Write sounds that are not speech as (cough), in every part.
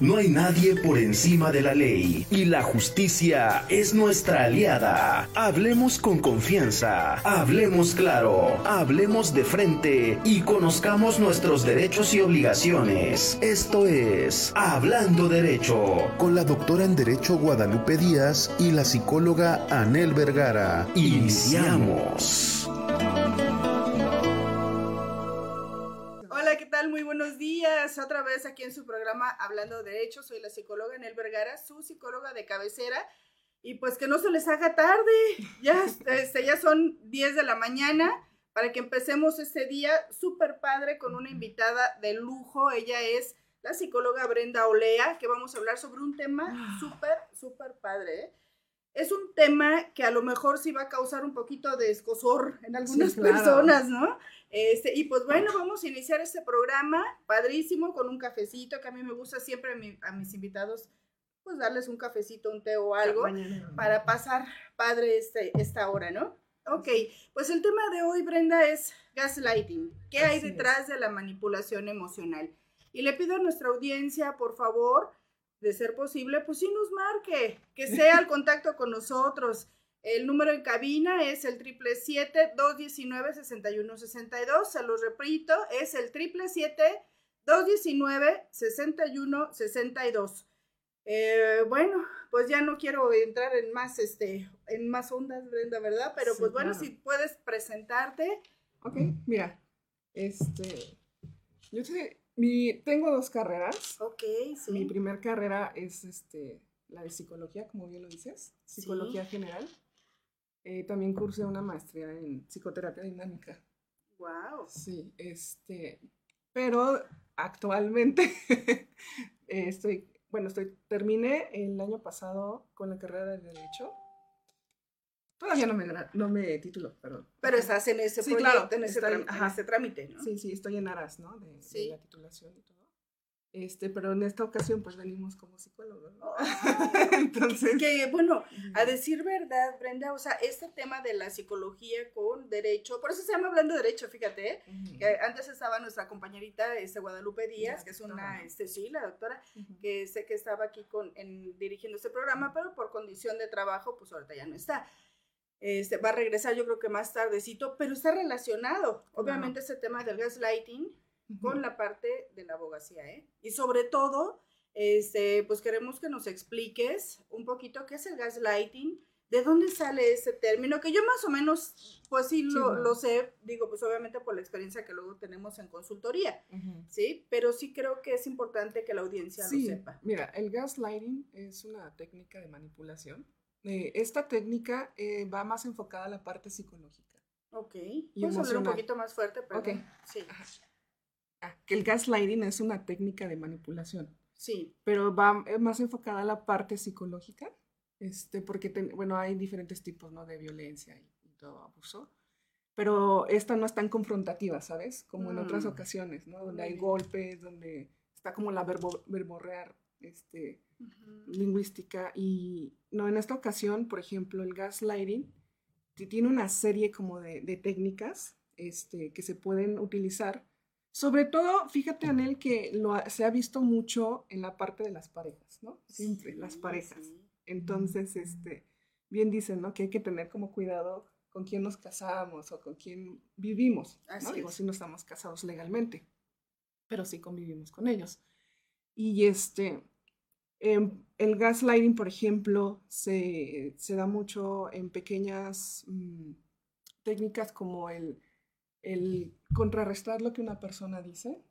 No hay nadie por encima de la ley y la justicia es nuestra aliada. Hablemos con confianza, hablemos claro, hablemos de frente y conozcamos nuestros derechos y obligaciones. Esto es Hablando Derecho con la doctora en Derecho Guadalupe Díaz y la psicóloga Anel Vergara. Iniciamos. Días. Otra vez aquí en su programa Hablando de Derecho. Soy la psicóloga Nel Vergara, su psicóloga de cabecera. Y pues que no se les haga tarde. Ya, este, ya son 10 de la mañana para que empecemos este día súper padre con una invitada de lujo. Ella es la psicóloga Brenda Olea, que vamos a hablar sobre un tema ah. súper, súper padre. ¿eh? Es un tema que a lo mejor sí va a causar un poquito de escosor en algunas personas, ¿no? Este, y pues bueno, vamos a iniciar este programa padrísimo con un cafecito que a mí me gusta siempre a, mis invitados pues darles un cafecito, un té o algo para pasar padre este, esta hora, ¿no? Ok, pues el tema de hoy, Brenda, es gaslighting. ¿Qué hay detrás de la manipulación emocional? Y le pido a nuestra audiencia, por favor, de ser posible, pues sí nos marque, que sea el contacto con nosotros. El número en cabina es el triple siete dos diecinueve sesenta y uno sesenta y dos. Se los repito, es el triple siete dos diecinueve sesenta y uno sesenta y dos. Eh, bueno, pues ya no quiero entrar en más, este, en más ondas, Brenda, ¿verdad? Pero pues bueno, si puedes presentarte. Ok, mira, este, yo mi, tengo dos carreras. Ok, sí. Mi primera carrera es, este, la de psicología, como bien lo dices, psicología general. Eh, también cursé una maestría en psicoterapia dinámica. Wow. Sí, este, pero actualmente (laughs) estoy, bueno, estoy, terminé el año pasado con la carrera de Derecho. Todavía no me, no me titulo, perdón. Pero estás en ese proyecto, en, ese trámite, ¿no? Sí, sí, estoy en aras, ¿no? De, de la titulación y todo. Este, pero en esta ocasión pues venimos como psicólogos, ¿no? (laughs) Entonces... Que, bueno, a decir verdad, Brenda, o sea, este tema de la psicología con derecho, por eso se llama hablando de derecho, fíjate, ¿eh? que antes estaba nuestra compañerita, este, Guadalupe Díaz, que es una, este, sí, la doctora, que sé que estaba aquí con, en, dirigiendo este programa, pero por condición de trabajo, pues ahorita ya no está. Este, va a regresar yo creo que más tardecito, pero está relacionado, obviamente, ese tema del gaslighting, con la parte de la abogacía, ¿eh? Y sobre todo, este, pues queremos que nos expliques un poquito qué es el gaslighting, de dónde sale ese término, que yo más o menos, pues sí, lo, sé, digo, pues obviamente por la experiencia que luego tenemos en consultoría, ¿sí? Pero sí creo que es importante que la audiencia lo sepa. Mira, el gaslighting es una técnica de manipulación. Eh, esta técnica eh, va más enfocada a la parte psicológica. Ok. Puedes hablar un poquito más fuerte, pero okay. sí. Ah, que el gaslighting es una técnica de manipulación. Sí. Pero va más enfocada a la parte psicológica, este, porque, bueno, hay diferentes tipos, ¿no? De violencia y, todo abuso. Pero esta no es tan confrontativa, ¿sabes? Como en otras mm. ocasiones, ¿no? Donde hay golpes, donde está como la verbo, verborrear este, lingüística. Y no, en esta ocasión, por ejemplo, el gaslighting tiene una serie como de, de técnicas este, que se pueden utilizar sobre todo, fíjate, Anel, que lo se ha visto mucho en la parte de las parejas, ¿no? Siempre, las parejas. Entonces, este, bien dicen, ¿no? Que hay que tener como cuidado con quién nos casamos o con quién vivimos, ¿no? Digo, si no estamos casados legalmente, pero sí convivimos con ellos. Y este, em, el gaslighting, por ejemplo, se, da mucho en pequeñas mm, técnicas como el el contrarrestar lo que una persona dice,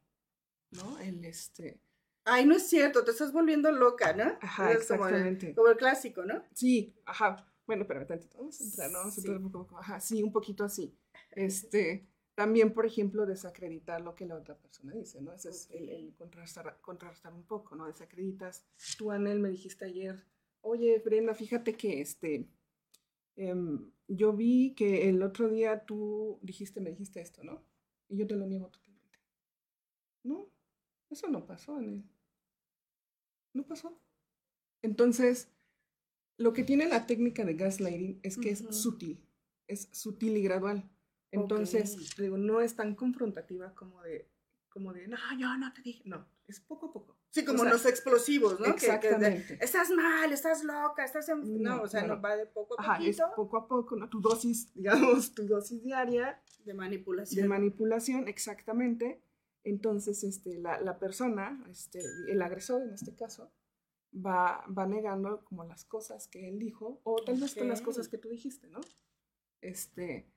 ¿no? El este... Ay, no es cierto, te estás volviendo loca, ¿no? Ajá, exactamente. Como el, clásico, ¿no? Sí, ajá. Bueno, pero tantito, vamos a entrar, ¿no? Vamos a entrar un poco, ajá, sí, un poquito así. Este, también, por ejemplo, desacreditar lo que la otra persona dice, ¿no? Ese es el, el contrarrestar, contrarrestar, un poco, ¿no? Desacreditas. Tú, Anel, me dijiste ayer, oye, Brenda, fíjate que este, Em, yo vi que el otro día tú dijiste, me dijiste esto, ¿no? Y yo te lo niego totalmente. No, eso no pasó, él. No pasó. Entonces, lo que tiene la técnica de gaslighting es que es sutil, es sutil y gradual. Entonces, digo, no es tan confrontativa como de como de, no, yo no te dije, no, es poco a poco. Sí, como los explosivos, ¿no? Exactamente. estás mal, estás loca, estás en... No, o sea, no va de poco a poco. Ajá, es poco a poco, ¿no? Tu dosis, (laughs) digamos, tu dosis diaria. De manipulación. De manipulación, exactamente. Entonces, este, la, la persona, este, el agresor en este caso, va, va negando como las cosas que él dijo, o tal vez con las cosas que tú dijiste, ¿no? Este,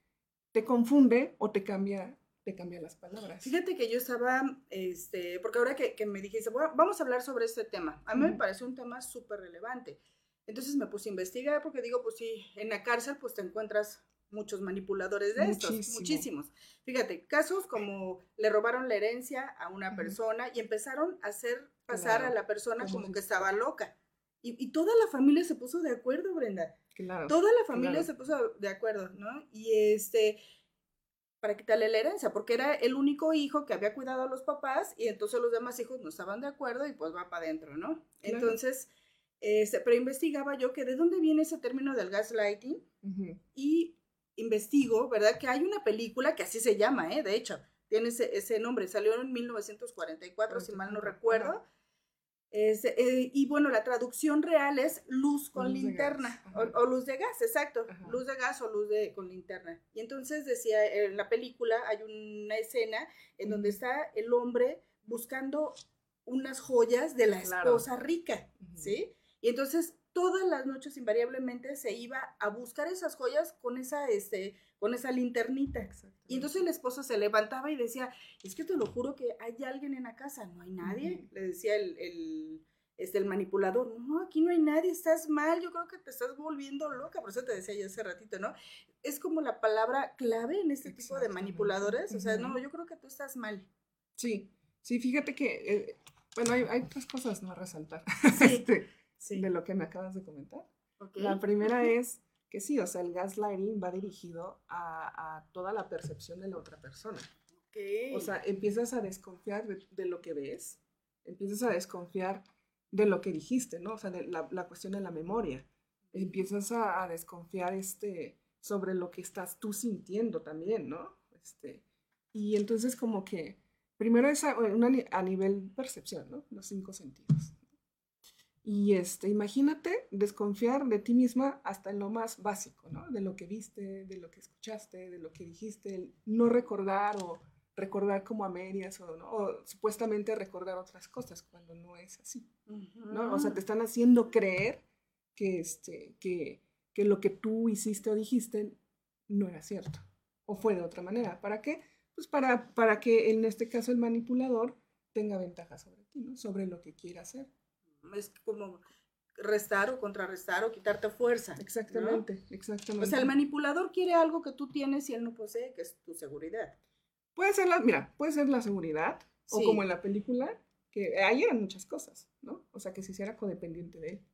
te confunde o te cambia te cambia las palabras. Fíjate que yo estaba, este, porque ahora que, que me dijiste, vamos a hablar sobre este tema, a mí me parece un tema súper relevante. Entonces me puse a investigar porque digo, pues sí, en la cárcel pues te encuentras muchos manipuladores de estos, muchísimos. Fíjate, casos como le robaron la herencia a una persona y empezaron a hacer pasar a la persona como que estaba loca. Y, y, toda la familia se puso de acuerdo, Brenda. Claro. Toda la familia se puso de acuerdo, ¿no? Y este, para quitarle la herencia, porque era el único hijo que había cuidado a los papás y entonces los demás hijos no estaban de acuerdo y pues va para adentro, ¿no? Entonces, este, pero investigaba yo que de dónde viene ese término del gaslighting y investigo, ¿verdad? Que hay una película que así se llama, ¿eh? De hecho, tiene ese, ese nombre, salió en 1944, si mal no recuerdo. Eh, y bueno, la traducción real es luz con linterna o, luz de gas, exacto, luz de gas o luz de, con linterna. Y entonces decía, en la película hay una escena en donde está el hombre buscando unas joyas de la esposa rica, ¿sí? Y entonces todas las noches invariablemente se iba a buscar esas joyas con esa, este, con esa linternita. Y entonces el esposo se levantaba y decía, es que te lo juro que hay alguien en la casa, no hay nadie, le decía el, el, este, el manipulador, no, aquí no hay nadie, estás mal, yo creo que te estás volviendo loca, por eso te decía yo hace ratito, ¿no? Es como la palabra clave en este tipo de manipuladores, o sea, no, yo creo que tú estás mal. Sí, sí, fíjate que, eh, bueno, hay, hay tres cosas no a resaltar. Sí. (laughs) Este, de lo que me acabas de comentar. La (laughs) primera es que sí, o sea, el gaslighting va dirigido a, toda la percepción de la otra persona. O sea, empiezas a desconfiar de, lo que ves, empiezas a desconfiar de lo que dijiste, ¿no? O sea, de la, cuestión de la memoria. Empiezas a, desconfiar este, sobre lo que estás tú sintiendo también, ¿no? Este, y entonces como que, primero es a, a nivel percepción, ¿no? Los cinco sentidos. Y este, imagínate desconfiar de ti misma hasta en lo más básico, ¿no? De lo que viste, de lo que escuchaste, de lo que dijiste, no recordar o recordar como a medias o, ¿no? o supuestamente recordar otras cosas cuando no es así, ¿no? O sea, te están haciendo creer que, este, que, que lo que tú hiciste o dijiste no era cierto o fue de otra manera. ¿Para qué? Pues para, para que en este caso el manipulador tenga ventaja sobre ti, ¿no? Sobre lo que quiera hacer es como restar o contrarrestar o quitarte fuerza. Exactamente, exactamente. O sea, el manipulador quiere algo que tú tienes y él no posee, que es tu seguridad. Puede ser la, mira, puede ser la seguridad, o como en la película, que ahí eran muchas cosas, ¿no? O sea, que se hiciera codependiente de él,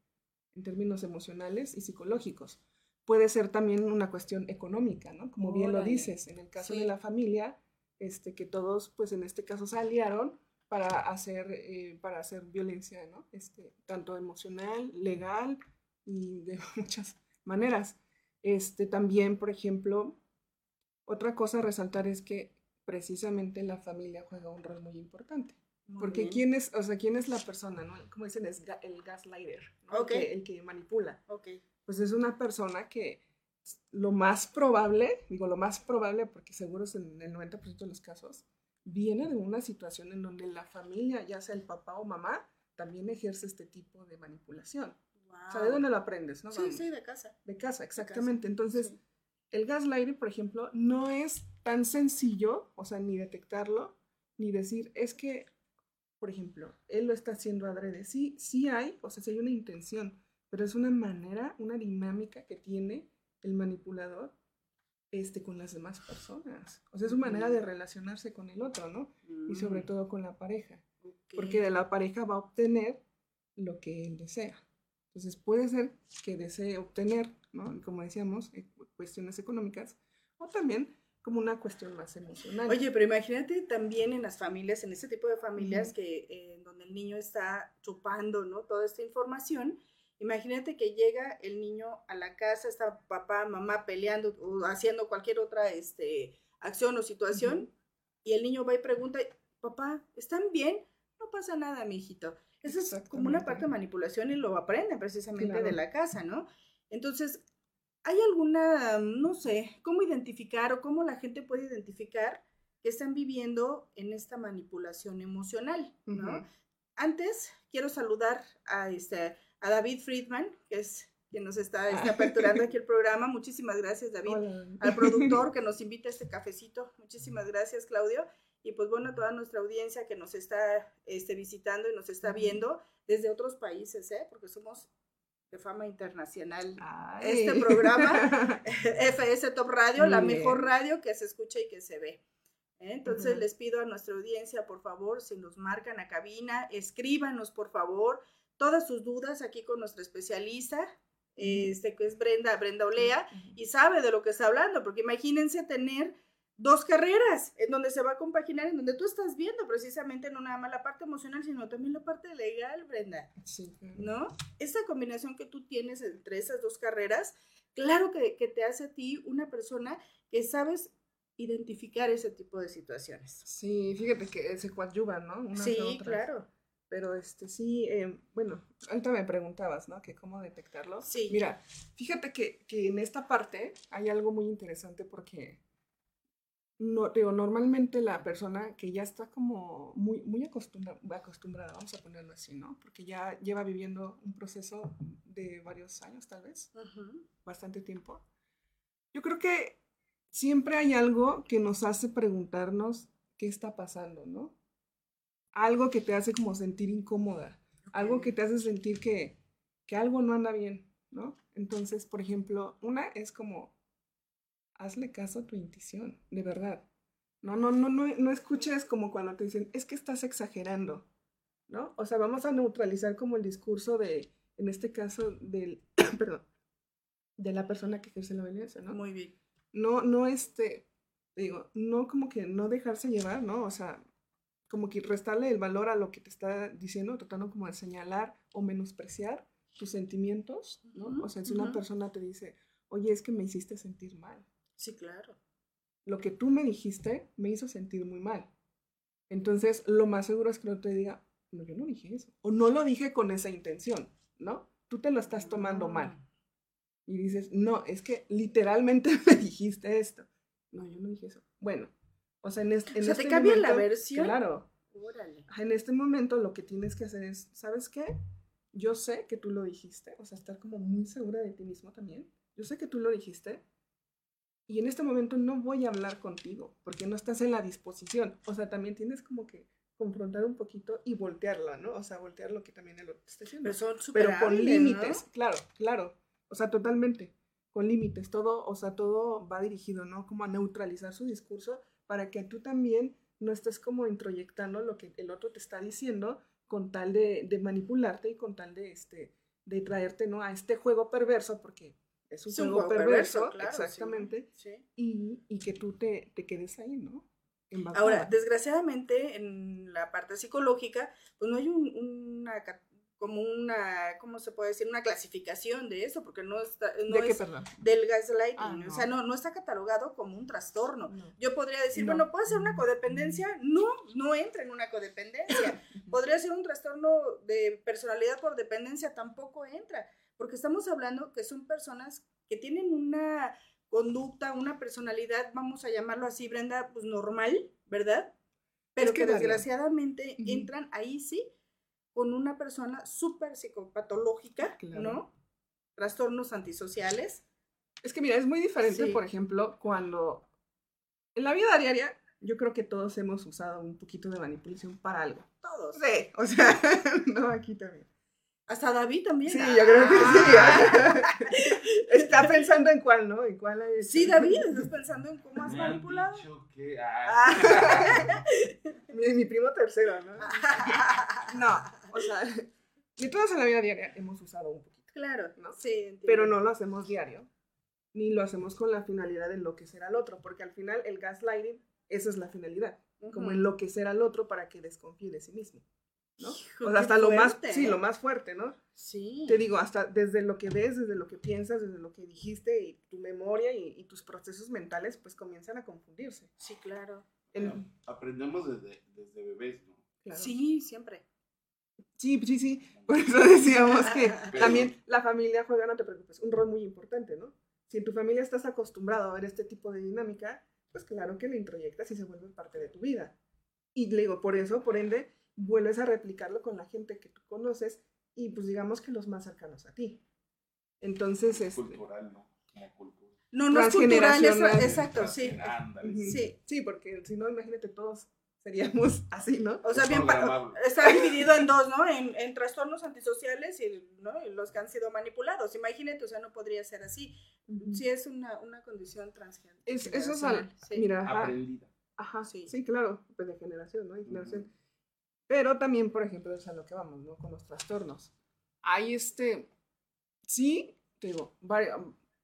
en términos emocionales y psicológicos. Puede ser también una cuestión económica, ¿no? Como bien lo dices, en el caso de la familia, este, que todos, pues en este caso se aliaron para hacer, eh, para hacer violencia, ¿no? Este, tanto emocional, legal y de (laughs) muchas maneras. Este, también, por ejemplo, otra cosa a resaltar es que precisamente la familia juega un rol muy importante. porque quién es, o sea, quién es la persona, ¿no? Como dicen, es el gaslighter, el, que, manipula. Okay. Pues es una persona que lo más probable, digo lo más probable porque seguro es en el 90% de los casos, viene de una situación en donde la familia, ya sea el papá o mamá, también ejerce este tipo de manipulación. O sea, ¿de dónde lo aprendes? ¿no? Sí, sí, de casa. De casa, exactamente. Entonces, el gaslighting, por ejemplo, no es tan sencillo, o sea, ni detectarlo, ni decir, es que, por ejemplo, él lo está haciendo adrede. Sí, sí hay, o sea, sí hay una intención, pero es una manera, una dinámica que tiene el manipulador este, con las demás personas. O sea, es su manera de relacionarse con el otro, ¿no? Y sobre mm. todo con la pareja. Porque de la pareja va a obtener lo que él desea. Entonces puede ser que desee obtener, ¿no? Como decíamos, eh, cuestiones económicas, o también como una cuestión más emocional. Oye, pero imagínate también en las familias, en ese tipo de familias que eh, donde el niño está chupando, ¿no? Toda esta información Imagínate que llega el niño a la casa, está papá, mamá peleando o haciendo cualquier otra este, acción o situación, y el niño va y pregunta, papá, ¿están bien? No pasa nada, mi hijito. Eso es como una parte de manipulación y lo aprenden precisamente de la casa, ¿no? Entonces, ¿hay alguna, no sé, cómo identificar o cómo la gente puede identificar que están viviendo en esta manipulación emocional, ¿no? Antes, quiero saludar a, este, a David Friedman, que es quien nos está, está, aperturando aquí el programa. Muchísimas gracias, David. Al productor que (laughs) nos invita a este cafecito. Muchísimas gracias, Claudio. Y pues bueno, a toda nuestra audiencia que nos está este, visitando y nos está viendo desde otros países, ¿eh? porque somos de fama internacional. Este programa, (laughs) FS Top Radio, la mejor radio que se escucha y que se ve. ¿eh? Entonces les pido a nuestra audiencia, por favor, si nos marcan a cabina, escríbanos, por favor, todas sus dudas aquí con nuestra especialista, este, que es Brenda, Brenda Olea, y sabe de lo que está hablando, porque imagínense tener dos carreras en donde se va a compaginar, en donde tú estás viendo precisamente no nada más la parte emocional, sino también la parte legal, Brenda. Sí. ¿No? Esa combinación que tú tienes entre esas dos carreras, claro que, que te hace a ti una persona que sabes identificar ese tipo de situaciones. Sí, fíjate que se coadyuvan, ¿no? sí, claro. Pero este sí, em, bueno, ahorita me preguntabas, ¿no? Que cómo detectarlo. Sí. Mira, fíjate que, que en esta parte hay algo muy interesante porque no, digo, normalmente la persona que ya está como muy, muy acostumbrada, acostumbrada, vamos a ponerlo así, ¿no? Porque ya lleva viviendo un proceso de varios años, tal vez, bastante tiempo. Yo creo que siempre hay algo que nos hace preguntarnos qué está pasando, ¿no? Algo que te hace como sentir incómoda, algo que te hace sentir que, que algo no anda bien, ¿no? Entonces, por ejemplo, una es como, hazle caso a tu intuición, de verdad. No, no, no, no, no escuches como cuando te dicen, es que estás exagerando, ¿no? O sea, vamos a neutralizar como el discurso de, en este caso, del, (clears throat) perdón, de la persona que ejerce la violencia, ¿no? Muy bien no, no, este, digo, no como que no dejarse llevar, ¿no? O sea, como que restarle el valor a lo que te está diciendo, tratando como de señalar o menospreciar tus sentimientos, ¿no? o sea, si una persona te dice, oye, es que me hiciste sentir mal. Sí, claro. Lo que tú me dijiste me hizo sentir muy mal. Entonces, lo más seguro es que no te diga, no, yo no dije eso. O no lo dije con esa intención, ¿no? Tú te lo estás tomando mal y dices, no, es que literalmente (laughs) me dijiste esto. No, yo no dije eso. Bueno, o sea, en, este, en o sea, te cambian la versión. Claro. En este momento lo que tienes que hacer es, ¿sabes qué? Yo sé que tú lo dijiste, o sea, estar como muy segura de ti mismo también. Yo sé que tú lo dijiste y en este momento no voy a hablar contigo porque no estás en la disposición. O sea, también tienes como que confrontar un poquito y voltearla, ¿no? O sea, voltear lo que también el otro está haciendo. Pero, con límites, claro, claro. O sea, totalmente, con límites, todo, o sea, todo va dirigido, ¿no? Como a neutralizar su discurso para que tú también no estés como introyectando lo que el otro te está diciendo con tal de, manipularte y con tal de, este, de traerte, ¿no? A este juego perverso, porque es un, juego, perverso, exactamente, Y, y, que tú te, te quedes ahí, ¿no? Ahora, desgraciadamente, en la parte psicológica, pues no hay un, una como una, ¿cómo se puede decir? Una clasificación de eso, porque no está, no es del gaslighting, ah, o sea, no, no está catalogado como un trastorno. Yo podría decir, bueno, ¿puede ser una codependencia? No, no entra en una codependencia. (laughs) podría ser un trastorno de personalidad por dependencia, tampoco entra, porque estamos hablando que son personas que tienen una conducta, una personalidad, vamos a llamarlo así, Brenda, pues normal, ¿verdad? Pero que, desgraciadamente entran ahí sí con una persona súper psicopatológica, ¿no? Trastornos antisociales. Es que mira, es muy diferente, por ejemplo, cuando en la vida diaria yo creo que todos hemos usado un poquito de manipulación para algo. Todos. Sí, o sea, (laughs) no, aquí también. Hasta David también. Sí, yo creo que sí. (laughs) Está pensando en cuál, ¿no? ¿En cuál Sí, David, estás pensando en cómo has manipulado. Ah. (laughs) mi, mi, primo tercero, ¿no? no, o sea, (laughs) ni todos en la vida diaria hemos usado un poquito. Claro, ¿no? Sí, Pero no lo hacemos diario, ni lo hacemos con la finalidad de enloquecer al otro, porque al final el gaslighting, esa es la finalidad, como enloquecer al otro para que desconfíe de sí mismo. ¿no? o sea, hasta lo más, sí, lo más fuerte, ¿no? Sí. Te digo, hasta desde lo que ves, desde lo que piensas, desde lo que dijiste y tu memoria y, tus procesos mentales, pues comienzan a confundirse. Sí, claro. En- Aprendemos desde, desde bebés, ¿no? claro. Sí, siempre. Sí, sí, sí. Por eso decíamos que (laughs) Pero- también la familia juega, no te preocupes, un rol muy importante, ¿no? Si en tu familia estás acostumbrado a ver este tipo de dinámica, pues claro que lo introyectas y se vuelve parte de tu vida. Y le digo, por eso, por ende, vuelves a replicarlo con la gente que tú conoces y pues digamos que los más cercanos a ti. Entonces, este, Cultural, ¿no? Como cultura. No, no es cultural, exacto, sí. Sí. sí, porque si no, imagínate, todos seríamos (laughs) así, ¿no? O sea, bien, está dividido en dos, ¿no? En, en trastornos antisociales y, ¿no? y los que han sido manipulados. Imagínate, o sea, no podría ser así. Sí es una, una condición transgénero. Es, eso es al, Sí. mira, ajá, Aprendida. Ajá, Sí. sí. claro, pues de generación, ¿no? Y generación. Ujú. Pero también, por ejemplo, es a lo que vamos, ¿no? Con los trastornos. Hay este, sí, te digo,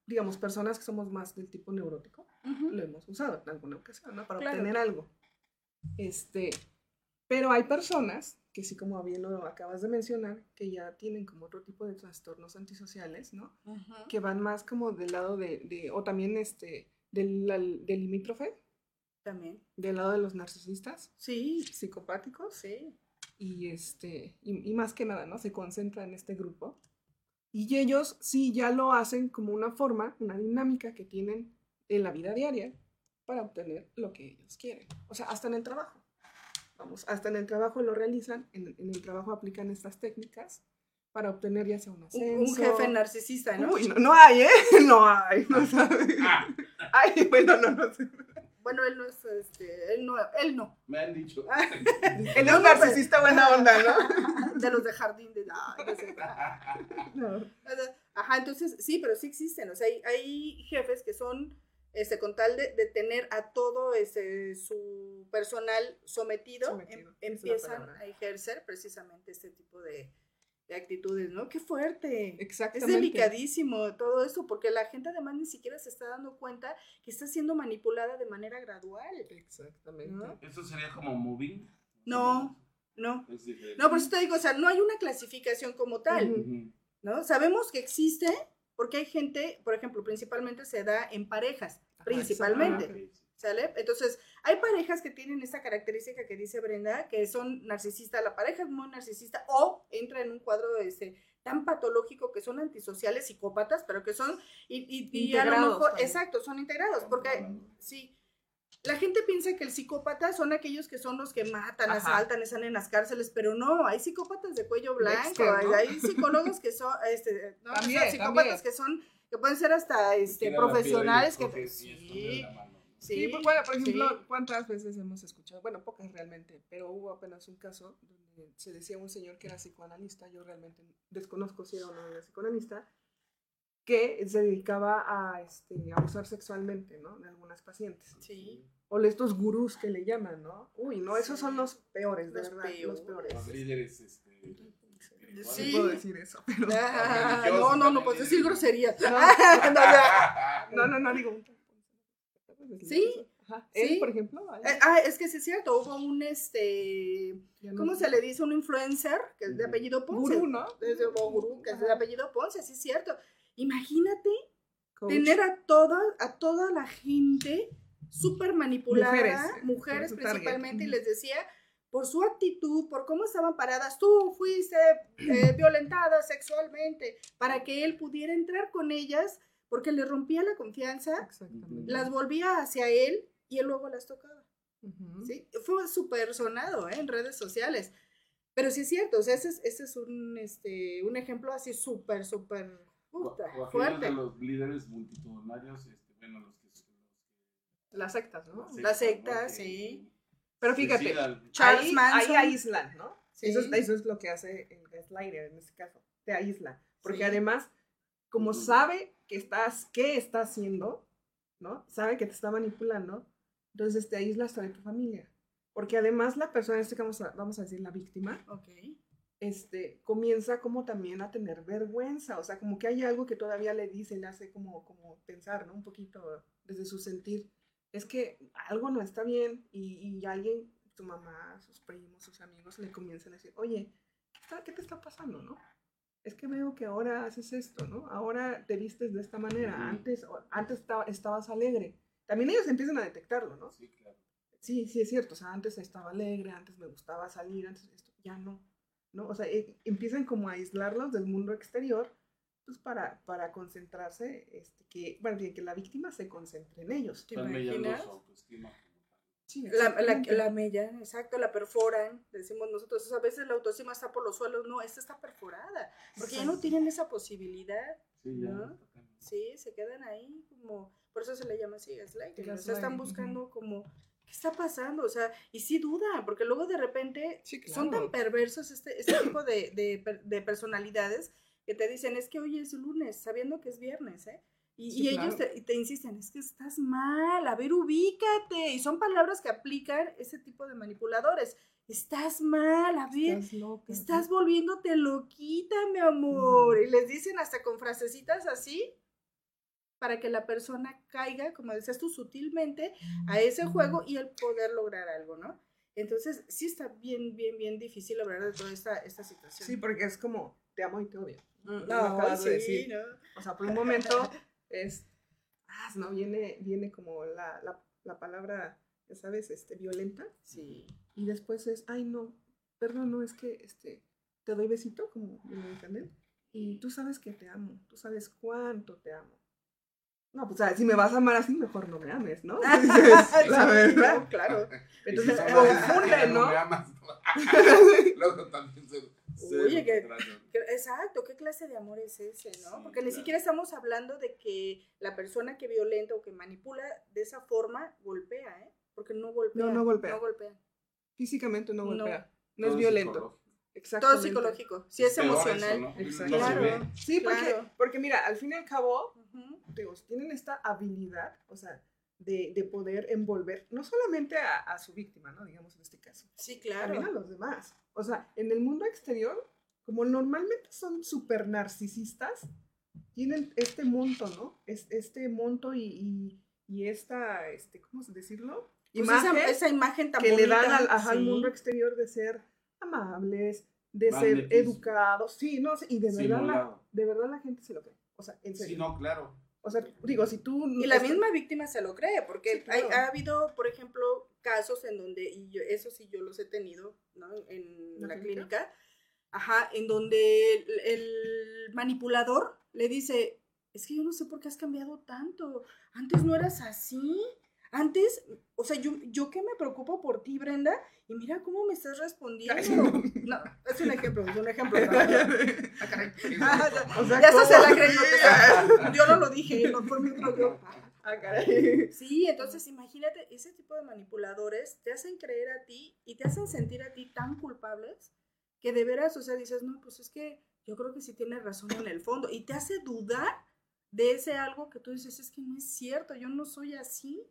digamos, personas que somos más del tipo neurótico, Ujú. lo hemos usado en alguna ocasión, ¿no? Para Claro. obtener algo. Este, pero hay personas que sí, como bien lo acabas de mencionar, que ya tienen como otro tipo de trastornos antisociales, ¿no? Que van más como del lado de, de o también este, del, del limítrofe, También. del lado de los narcisistas, Sí, psicopáticos. Sí. y este y, y más que nada no se concentra en este grupo. Y ellos sí ya lo hacen como una forma una dinámica que tienen en la vida diaria para obtener lo que ellos quieren o sea hasta en el trabajo vamos hasta en el trabajo lo realizan en, en el trabajo aplican estas técnicas para obtener ya sea un ascenso un jefe narcisista, ¿no? Uy, no, no hay, ¿eh? (laughs) No hay, no sabes. Ah, (laughs) Ay, bueno, no, no sé. Bueno, él no es, este, él no, él no. me han dicho. Ah. (laughs) Él es No, un no, narcisista buena onda, ¿no? De los de jardín de... ay, no sé. No. Ajá, entonces sí, pero sí existen. O sea, hay, hay jefes que son, este, con tal de, de tener a todo este, su personal sometido, Sometido, em- es la empiezan a ejercer precisamente este tipo de, de actitudes, ¿no? ¡Qué fuerte! Es Exactamente. delicadísimo todo esto, porque la gente además ni siquiera se está dando cuenta que está siendo manipulada de manera gradual. Exactamente. ¿No? ¿Eso sería como moving? No, no. Es. No, por eso te digo, o sea, no hay una clasificación como tal. ¿no? Sabemos que existe porque hay gente, por ejemplo, principalmente se da en parejas, Ajá, principalmente. ¿sale? Entonces, hay parejas que tienen esta característica que dice Brenda, que son narcisistas, la pareja es muy narcisista o entra en un cuadro este, tan patológico que son antisociales, psicópatas, pero que son, y, y- y a lo mejor, también. exacto, son integrados, porque, sí. La gente piensa que el psicópata son aquellos que son los que matan, Ajá. asaltan, están en las cárceles, pero no, hay psicópatas de cuello blanco, Dexter, hay, ¿no? hay psicólogos que son, este, no, También, O sea, psicópatas también. que son, que pueden ser hasta este, profesionales que, sí, la mano, ¿no? sí, Sí, pues, bueno, por ejemplo, sí. ¿cuántas veces hemos escuchado? Bueno, pocas realmente, pero hubo apenas un caso donde se decía un señor que era psicoanalista, yo realmente desconozco si era o no era psicoanalista, que se dedicaba a este, abusar sexualmente, ¿no? De algunas pacientes. sí, O de estos gurús que le llaman, ¿no? Uy, no, esos Sí. son los peores, de Los verdad, los peores. Los líderes este, No Sí. puedo decir eso, pero... Ah, no, no, no puedes decir groserías. (laughs) No. No. No, no, no, digo... Sí, Ajá. sí. Por ejemplo. ahí, Eh, ah, es que sí es cierto, hubo un, este, no ¿cómo se le dice? Un influencer, que es de apellido Ponce. Gurú, ¿no? Desde o gurú, que es de apellido Ponce, sí es cierto. Imagínate Coach. tener a toda, a toda la gente súper manipulada, Mujeres, mujeres, eh, target. principalmente, y les decía, por su actitud, por cómo estaban paradas, tú fuiste eh, (clears throat) violentada sexualmente, para que él pudiera entrar con ellas, porque le rompía la confianza, las volvía hacia él y él luego las tocaba. ¿sí? Fue súper sonado ¿eh? en redes sociales. Pero sí es cierto, o sea, ese es, ese es un, este, un ejemplo así súper, súper O- o puta, aquellos fuerte. de los líderes multitudinarios, este, bueno, los que... los que- Las sectas, ¿no? Las sectas, ¿no? Que sí. Pero fíjate, suicidan. Charles ahí, Manson. ahí aíslan, ¿no? Sí. Eso, es, eso es lo que hace el gaslighter en este caso, te aísla. Porque Sí. además, como sabe que estás, qué está haciendo, ¿no? Sabe que te está manipulando, entonces te aísla hasta de tu familia. Porque además la persona, en este caso vamos a, vamos a decir la víctima, Ok. Este, comienza como también a tener vergüenza, o sea, como que hay algo que todavía le dice, le hace como, como pensar, ¿no? Un poquito desde su sentir. Es que algo no está bien y, y alguien, su mamá, sus primos, sus amigos le comienzan a decir, oye, ¿qué, está- qué te está pasando, no? Es que veo que ahora haces esto, ¿no? Ahora te vistes de esta manera, antes, antes estaba- estabas alegre. También ellos empiezan a detectarlo, ¿no? Sí, claro. sí, sí es cierto, o sea, antes estaba alegre, antes me gustaba salir, antes esto, ya no, ¿no? O sea, e- empiezan como a aislarlos del mundo exterior, pues para, para concentrarse, este, que, bueno, que que la víctima se concentre en ellos. ¿Te imaginas? Sí, La, la, exactamente. la mellan, exacto, la perforan, decimos nosotros. O sea, a veces la autoestima está por los suelos, no, esta está perforada, porque ya no tienen esa posibilidad, Sí, ya. ¿no? sí, se quedan ahí como, por eso se le llama así, gaslighting, o sea, están buscando como, ¿qué está pasando? O sea, y sí duda, porque luego de repente Sí, son tan perversos este, este tipo de, de per- de personalidades que te dicen, es que hoy es lunes, sabiendo que es viernes, ¿eh? Y, Sí, y ellos claro. te, te insisten, es que estás mal, a ver, ubícate. Y son palabras que aplican ese tipo de manipuladores. Estás mal, a ver, Estás loca. estás volviéndote loquita, mi amor. Y les dicen hasta con frasecitas así para que la persona caiga, como decías tú, sutilmente a ese juego y el poder lograr algo, ¿no? Entonces, sí está bien, bien, bien difícil hablar de toda esta, esta situación. Sí, porque es como, te amo y te odio. Lo acabas de sí, decir. ¿no? O sea, por un momento (laughs) es, ah, no, viene, viene como la, la, la palabra, ya sabes, este, violenta. Sí. Y después es, ay, no, perdón, no, es que, este, te doy besito, como el canal. Y tú sabes que te amo, tú sabes cuánto te amo. No, pues, o sea, si me vas a amar así, mejor no me ames, ¿no? (laughs) (laughs) Dices, la Sí, verdad. (laughs) no, claro. Entonces, confunde, ¿no? me amas, Luego también se. Oye, que-. Que- Exacto, ¿qué clase de amor es ese, no? Sí, Porque ni claro. siquiera estamos hablando de que la persona que violenta o que manipula de esa forma golpea, ¿eh? Porque no golpea. No, no golpea. No golpea. Físicamente no golpea, no, es violento. psicológico. Todo psicológico. Si es peor eso, emocional. Exacto. No ve. Claro. Sí, porque, Claro. porque mira, al fin y al cabo, Tienen esta habilidad, o sea, de, de poder envolver no solamente a, a su víctima, ¿no? Digamos en este caso, Sí, también a claro. los demás. O sea, en el mundo exterior, como normalmente son súper narcisistas, tienen este monto, ¿no? Es, este monto y, y, y esta, este, ¿cómo decirlo? Pues Imagen esa, esa imagen tan que le dan al, ajá, al sí. mundo exterior de ser amables, de ser educados, sí, no, y de verdad, la, de verdad la gente se lo cree. O sea, en Sí, no, claro. O sea, digo, si tú... Y la misma víctima se lo cree, porque Sí, claro. hay- ha habido, por ejemplo, casos en donde, y yo, eso sí yo los he tenido, ¿no? En ¿La la clínica? clínica, ajá, en donde el, el manipulador le dice, es que yo no sé por qué has cambiado tanto, antes no eras así, antes, o sea, yo, yo que me preocupo por ti, Brenda, y mira cómo me estás respondiendo. Ay, no. No, es un ejemplo, es un ejemplo. (laughs) Ah, caray. Ah, ya- O sea, ya se la creyó. Yo no lo dije, no por lo yo. Ah, caray. Sí, entonces imagínate, ese tipo de manipuladores te hacen creer a ti y te hacen sentir a ti tan culpables que de veras, o sea, dices, no, pues es que yo creo que sí tienes razón en el fondo y te hace dudar de ese algo que tú dices, es que no es cierto, yo no soy así.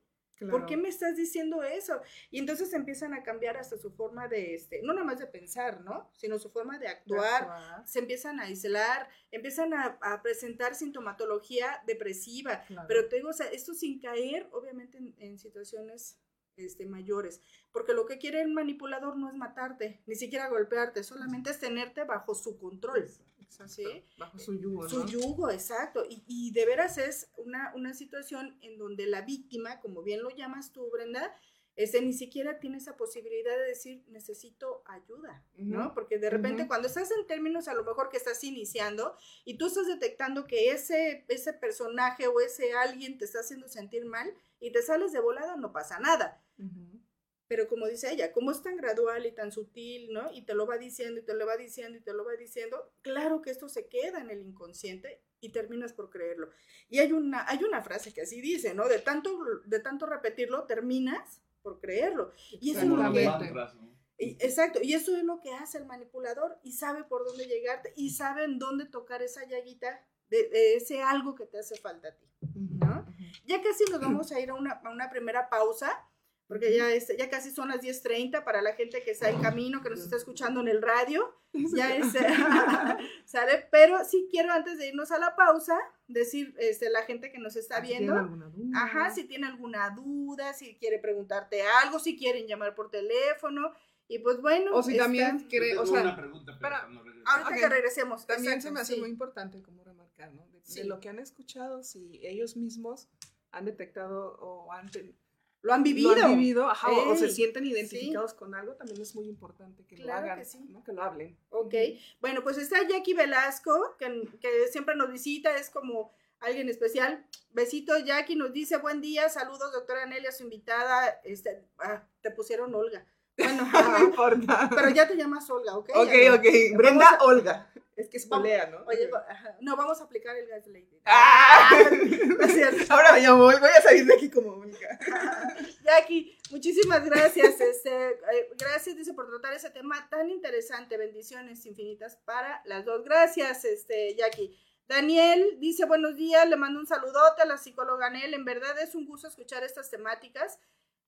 ¿Por qué me estás diciendo eso? Y entonces empiezan a cambiar hasta su forma de, este, no nada más de pensar, ¿no? Sino su forma de actuar, se empiezan a aislar, empiezan a, a presentar sintomatología depresiva, claro. pero te digo, o sea, esto sin caer, obviamente, en, en situaciones este, mayores, porque lo que quiere el manipulador no es matarte, ni siquiera golpearte, solamente es tenerte bajo su control. Exacto, ¿sí? Bajo su yugo, Su ¿no? yugo, exacto. Y, y de veras es una, una situación en donde la víctima, como bien lo llamas tú, Brenda, este, ni siquiera tiene esa posibilidad de decir, necesito ayuda, ¿no? Porque de repente cuando estás en términos a lo mejor que estás iniciando y tú estás detectando que ese, ese personaje o ese alguien te está haciendo sentir mal y te sales de volada, no pasa nada. Pero como dice ella, como es tan gradual y tan sutil, ¿no? Y te lo va diciendo y te lo va diciendo y te lo va diciendo, claro que esto se queda en el inconsciente y terminas por creerlo. Y hay una, hay una frase que así dice, ¿no? De tanto, de tanto repetirlo, terminas por creerlo. Y eso es lo que... Exactamente. mantras, ¿no? y- Exacto, y eso es lo que hace el manipulador y sabe por dónde llegarte y sabe en dónde tocar esa llaguita de, de ese algo que te hace falta a ti. ¿no? Ya casi nos vamos a ir a una, a una primera pausa, porque ya, es, ya casi son las 10.30 para la gente que está en camino, que nos está escuchando en el radio. Ya (laughs) es, (laughs) ¿sale? Pero sí quiero antes de irnos a la pausa decir este, la gente que nos está Ah, si viendo. tienen alguna duda. Ajá, si tiene alguna duda, si quiere preguntarte algo, si quieren llamar por teléfono. Y pues bueno. O si está- también quiere, o sea, una pregunta, pero para-. Ahorita Ok. que regresemos. también exacto, se me hace sí. muy importante como remarcar, ¿no? De, de Sí. lo que han escuchado, si ellos mismos han detectado o han lo han vivido. Lo han vivido, ajá, o- o se sienten sí. identificados con algo, también es muy importante que Claro lo hagan, que sí. ¿no? que lo hablen. Ok, bueno, pues está Jackie Velasco, que, que siempre nos visita, es como alguien especial. Besito, Jackie nos dice, buen día, saludos, doctora Nelia, su invitada. Este, ah, te pusieron Olga. Bueno, (laughs) No importa. (laughs) pero ya te llamas Olga, ¿ok? Ok, Ya no. ok. Brenda a- Olga. Es que es polea, ¿no? Oye, ajá, no, vamos a aplicar el gaslighting. (laughs) ¡Ah! No es cierto. Ahora me llamo, voy a salir de aquí como Olga. Jackie, muchísimas gracias. Este, eh, gracias, dice, por tratar ese tema tan interesante. Bendiciones infinitas para las dos. Gracias, este, Jackie. Daniel dice buenos días, le mando un saludote a la psicóloga Anel. En verdad es un gusto escuchar estas temáticas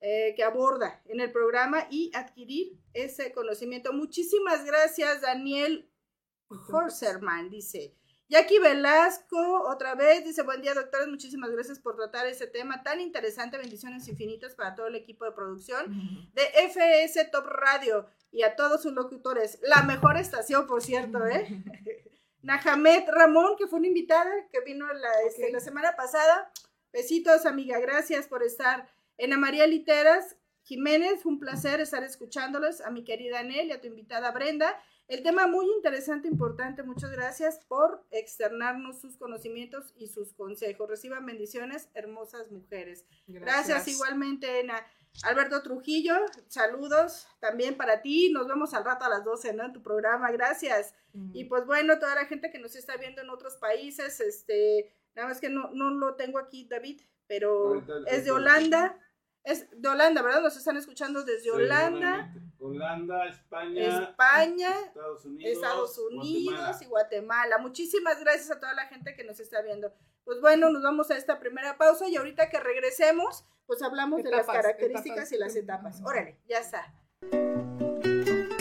eh, que aborda en el programa y adquirir ese conocimiento. Muchísimas gracias, Daniel Horserman, dice. Jackie Velasco, otra vez, dice, buen día, doctores, muchísimas gracias por tratar ese tema tan interesante, bendiciones infinitas para todo el equipo de producción de FS Top Radio y a todos sus locutores. La mejor estación, por cierto, ¿eh? (laughs) Najamet Ramón, que fue una invitada que vino la, este, la semana pasada. Besitos, amiga, gracias por estar. Ana María Literas Jiménez, un placer estar escuchándolos. A mi querida Anel y a tu invitada Brenda. El tema muy interesante, importante. Muchas gracias por externarnos sus conocimientos y sus consejos. Reciban bendiciones, hermosas mujeres. Gracias, igualmente, Ena. Alberto Trujillo, saludos también para ti. Nos vemos al rato a las 12, ¿no? En tu programa, gracias. Y pues bueno, toda la gente que nos está viendo en otros países, este, nada más que no, no lo tengo aquí, David, pero Ahorita- es de Holanda. Es de Holanda, ¿verdad? Nos están escuchando desde Holanda. Holanda, España, España, Estados Unidos, Estados Unidos Guatemala. y Guatemala. Muchísimas gracias a toda la gente que nos está viendo. Pues bueno, nos vamos a esta primera pausa y ahorita que regresemos, pues hablamos de las características etapas. y las etapas. Órale, ya está.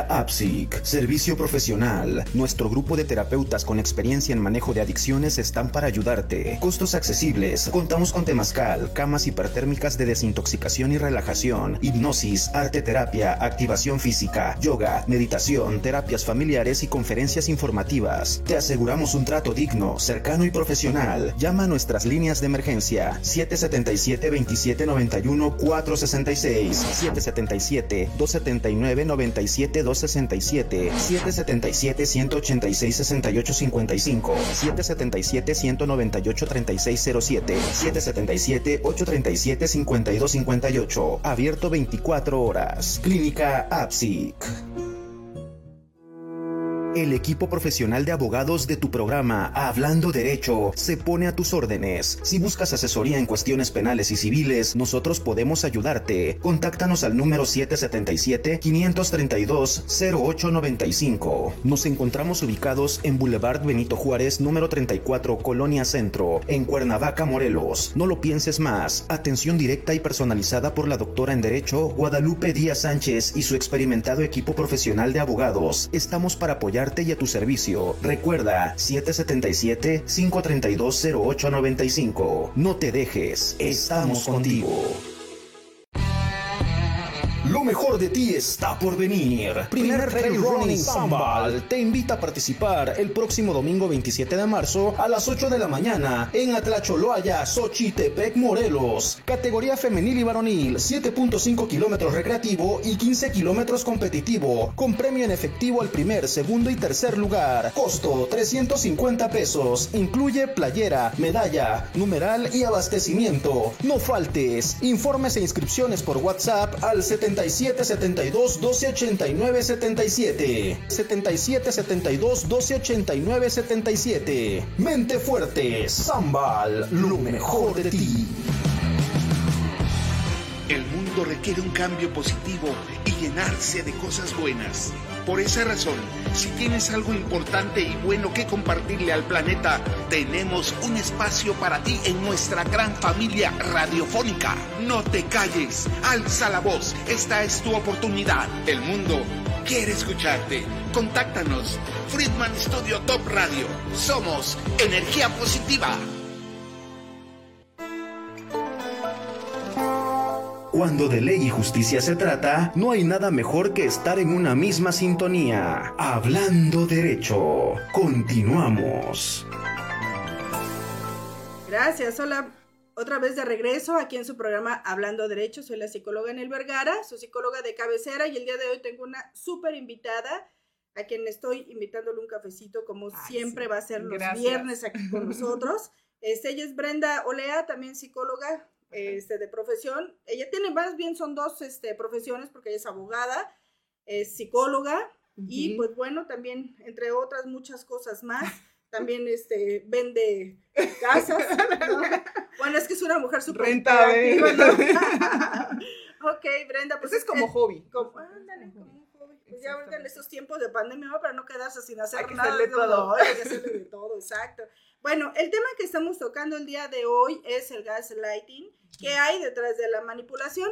APSIC, servicio profesional. Nuestro grupo de terapeutas con experiencia en manejo de adicciones están para ayudarte. Costos accesibles. Contamos con temazcal, camas hipertérmicas de desintoxicación y relajación, hipnosis, arte terapia, activación física, yoga, meditación, terapias familiares y conferencias informativas. Te aseguramos un trato digno, cercano y profesional. Llama a nuestras líneas de emergencia 777-2791 466 777 279 97 267 777 186 68 55 777 198 3607 777 837 52 58 abierto 24 horas. Clínica APSIC el equipo profesional de abogados de tu programa Hablando Derecho se pone a tus órdenes. Si buscas asesoría en cuestiones penales y civiles, nosotros podemos ayudarte. Contáctanos al número 777-532-0895. Nos encontramos ubicados en Boulevard Benito Juárez, número 34, Colonia Centro, en Cuernavaca, Morelos. No lo pienses más. Atención directa y personalizada por la doctora en Derecho Guadalupe Díaz Sánchez y su experimentado equipo profesional de abogados. Estamos para apoyarte y a tu servicio. Recuerda 777-532-0895. No te dejes, estamos contigo. Mejor de ti está por venir. Primer Trail Running Sambal te invita a participar el próximo domingo 27 de marzo a las 8 de la mañana en Atlacholoaya, Xochitepec, Morelos. Categoría femenil y varonil, 7.5 kilómetros recreativo y 15 kilómetros competitivo, con premio en efectivo al primer, segundo y tercer lugar. Costo 350 pesos. Incluye playera, medalla, numeral y abastecimiento. No faltes. Informes e inscripciones por WhatsApp al 77 72 12 89 77. 77 72 12 89 77. Mente fuerte, Zambal, lo mejor de ti. El mundo requiere un cambio positivo y llenarse de cosas buenas. Por esa razón, si tienes algo importante y bueno que compartirle al planeta, tenemos un espacio para ti en nuestra gran familia radiofónica. No te calles, alza la voz, esta es tu oportunidad. El mundo quiere escucharte. Contáctanos, Friedman Studio Top Radio. Somos energía positiva. Cuando de ley y justicia se trata, no hay nada mejor que estar en una misma sintonía. Hablando derecho. Continuamos. Gracias. Hola, otra vez de regreso aquí en su programa Hablando Derecho. Soy la psicóloga Nel Vergara, su psicóloga de cabecera, y el día de hoy tengo una súper invitada a quien estoy invitándole un cafecito, como Ay, siempre sí. va a ser los Gracias. viernes aquí con (laughs) nosotros. Este, ella es Brenda Olea, también psicóloga este, de profesión. Ella tiene más bien, son dos este, profesiones, porque ella es abogada, es psicóloga, y pues bueno, también, entre otras muchas cosas más, (laughs) también este, vende casas. (laughs) ¿no? Bueno, es que es una mujer súper Renta, ¿no? (laughs) ok, Brenda, pues es como eh, hobby. como, ándale, como. Pues ya ahorita en estos tiempos de pandemia, para no quedarse sin hacer Hay que nada. hacerle todo. Hay que hacerle de todo, exacto. Bueno, el tema que estamos tocando el día de hoy es el gaslighting. ¿Qué hay detrás de la manipulación?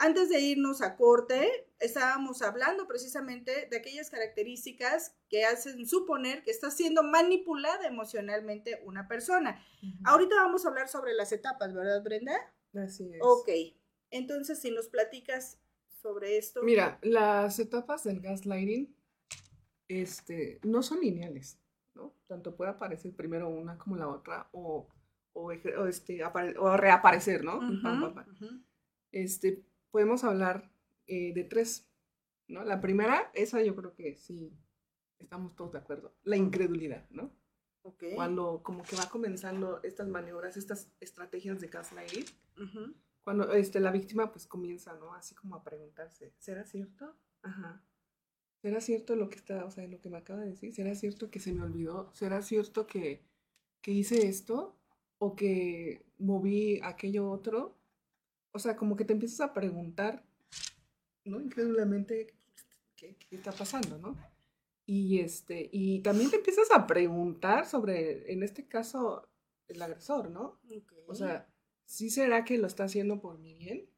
Antes de irnos a corte, estábamos hablando precisamente de aquellas características que hacen suponer que está siendo manipulada emocionalmente una persona. Ujú. Ahorita vamos a hablar sobre las etapas, ¿verdad, Brenda? Así es. Ok. Entonces, si nos platicas sobre esto. Mira, las etapas del gaslighting este, no son lineales, ¿no? Tanto puede aparecer primero una como la otra o, o, o, este, o reaparecer, ¿no? Pam, pam, pam. ujú. Este, podemos hablar eh, de tres, ¿no? La primera, esa yo creo que sí estamos todos de acuerdo, la incredulidad, ¿no? Ok. Cuando como que va comenzando estas maniobras, estas estrategias de gaslighting, Ujú. Cuando este, la víctima pues comienza, ¿no? Así como a preguntarse, ¿será cierto? Ajá. ¿Será cierto lo que está, o sea, lo que me acaba de decir? ¿Será cierto que se me olvidó? ¿Será cierto que, que hice esto? ¿O que moví aquello otro? O sea, como que te empiezas a preguntar, ¿no? Incrédulamente, ¿qué, qué está pasando, no? Y, este, y también te empiezas a preguntar sobre, en este caso, el agresor, ¿no? Ok. O sea, ¿sí será que lo está haciendo por mi bien?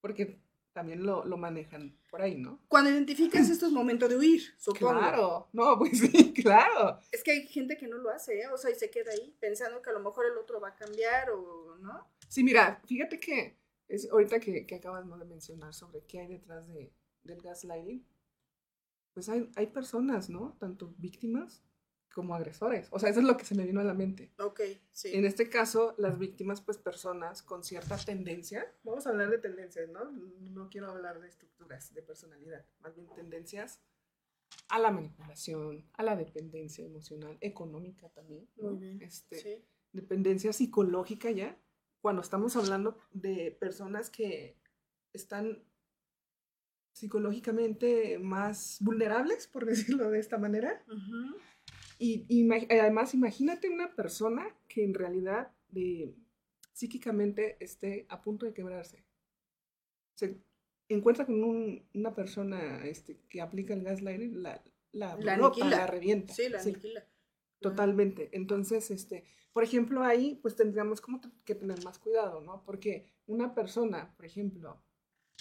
Porque también lo, lo manejan por ahí, ¿no? cuando identificas esto es momento de huir, supongo. Claro, no, pues sí, (laughs) claro. Es que hay gente que no lo hace, ¿eh? o sea, y se queda ahí pensando que a lo mejor el otro va a cambiar o no. Sí, mira, fíjate que es ahorita que, que acabas de mencionar sobre qué hay detrás de, del gaslighting, pues hay, hay personas, ¿no? Tanto víctimas como agresores. O sea, eso es lo que se me vino a la mente. Ok, sí. En este caso, las víctimas, pues personas con cierta tendencia, vamos a hablar de tendencias, ¿no? No quiero hablar de estructuras de personalidad, más bien tendencias a la manipulación, a la dependencia emocional, económica también, ¿no? Muy bien. Este, Sí. dependencia psicológica ya, cuando estamos hablando de personas que están psicológicamente más vulnerables, por (laughs) decirlo de esta manera, Ujú. Y ima- además, imagínate una persona que en realidad de, psíquicamente esté a punto de quebrarse. Se encuentra con un- una persona este, que aplica el gaslighting, la, la, La aniquila. la revienta. Sí, la Sí, aniquila. Totalmente. Entonces, este, por ejemplo, ahí pues tendríamos como que tener más cuidado, ¿no? Porque una persona, por ejemplo,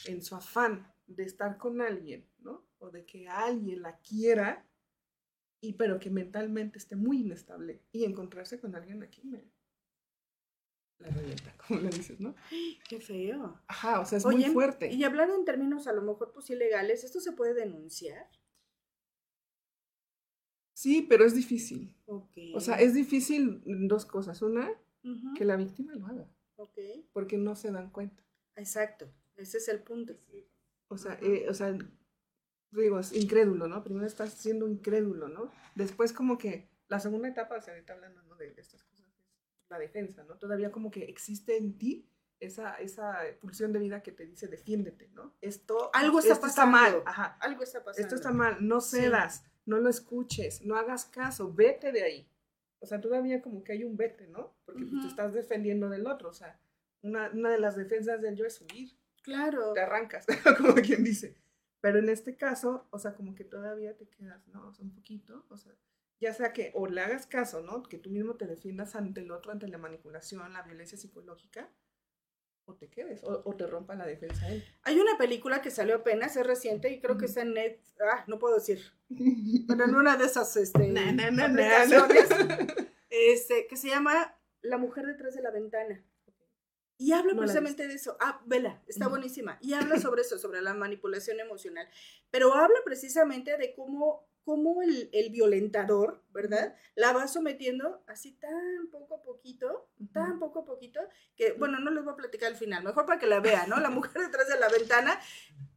en su afán de estar con alguien, ¿no? O de que alguien la quiera, y pero que mentalmente esté muy inestable y encontrarse con alguien aquí me la revienta, (laughs) como le dices, ¿no? Qué feo. Ajá, o sea, es Oye, muy fuerte. Y hablando en términos a lo mejor pues ilegales, ¿esto se puede denunciar? Sí, pero es difícil. O sea, es difícil dos cosas. Una, que la víctima lo haga, Ok. porque no se dan cuenta. Exacto. Ese es el punto. O sea, eh, o sea, digo, es incrédulo, ¿no? Primero estás siendo incrédulo, ¿no? Después como que la segunda etapa, o sea, ahorita hablando ¿no? de estas cosas, es la defensa, ¿no? Todavía como que existe en ti esa, esa pulsión de vida que te dice defiéndete, ¿no? Esto, Algo está esto está mal, pasando. ajá. Algo está pasando. Esto está mal, no Sí. cedas, no lo escuches, no hagas caso, vete de ahí. O sea, todavía como que hay un vete, ¿no? Porque pues, Ujú. te estás defendiendo del otro, o sea, una, una de las defensas del yo es huir Claro. te arrancas, (laughs) como quien dice. Pero en este caso, o sea, como que todavía te quedas, ¿no? O sea, un poquito, o sea, ya sea que o le hagas caso, ¿no? Que tú mismo te defiendas ante el otro, ante la manipulación, la violencia psicológica, o te quedes, o, o te rompa la defensa él. Hay una película que salió apenas, es reciente y creo que está en net. Ah, no puedo decir. (laughs) Pero en una de esas este, Na, na, na, aplicaciones, (laughs) este, que se llama La mujer detrás de la ventana. Y habla No precisamente de eso. Ah, vela, está buenísima. Y habla (laughs) sobre eso, sobre la manipulación emocional. Pero habla precisamente de cómo, cómo el, el violentador, ¿verdad? La va sometiendo así tan poco a poquito, tan poco a poquito, que, bueno, no les voy a platicar al final, mejor para que la vean, ¿no? La mujer (laughs) detrás de la ventana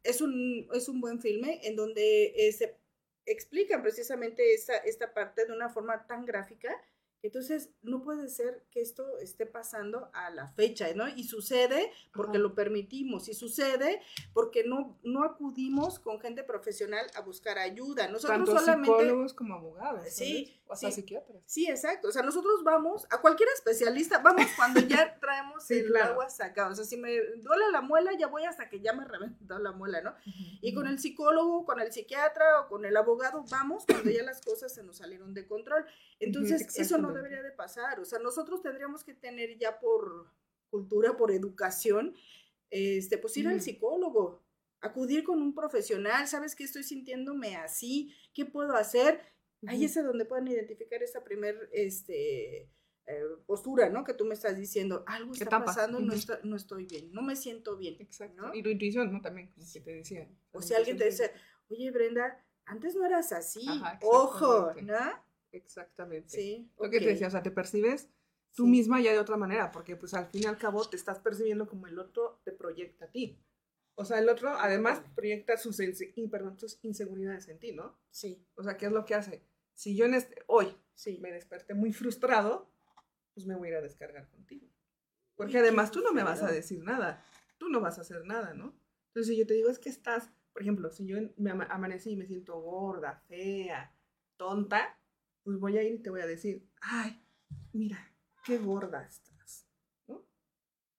es un, es un buen filme en donde eh, se explican precisamente esta, esta parte de una forma tan gráfica. Entonces, no puede ser que esto esté pasando a la fecha, ¿no? Y sucede porque Ajá. lo permitimos, y sucede porque no, no acudimos con gente profesional a buscar ayuda. Nosotros Tanto solamente... psicólogos como abogados. Sí. O hasta sí. Sí, exacto. O sea, nosotros vamos a cualquier especialista, vamos cuando ya (laughs) traemos Sí, el claro. agua sacada. O sea, si me duele la muela, ya voy hasta que ya me (laughs) reventó la muela, ¿no? Y con el psicólogo, con el psiquiatra o con el abogado, vamos cuando ya las cosas se nos salieron de control. Entonces, eso no debería de pasar. O sea, nosotros tendríamos que tener ya por cultura, por educación, este, pues ir al psicólogo, acudir con un profesional, ¿sabes qué estoy sintiéndome así? ¿Qué puedo hacer? Ahí es a donde pueden identificar esa primer este, eh, postura, ¿no? Que tú me estás diciendo, algo está Etapa. pasando, no, está- no estoy bien, no me siento bien. Exacto. ¿no? Y tu intuición, ¿no? También, como que te decía. O si alguien te dice, oye Brenda, antes no eras así, Ajá, ojo. ¿no? Exactamente. Sí. Lo que te decía, o sea, te percibes tú Sí. misma ya de otra manera, porque pues al fin y al cabo te estás percibiendo como el otro te proyecta a ti. O sea, el otro además proyecta sus, inse- perdón, sus inseguridades en ti, ¿no? Sí, O sea, ¿qué es lo que hace? Si yo en este, hoy sí. me desperté muy frustrado, pues me voy a ir a descargar contigo. Porque además tú no me vas a decir nada, tú no vas a hacer nada, ¿no? Entonces si yo te digo es que estás, por ejemplo, si yo me ama- amanecí y me siento gorda, fea, tonta, pues voy a ir y te voy a decir, ay, mira, qué gorda estás, ¿no?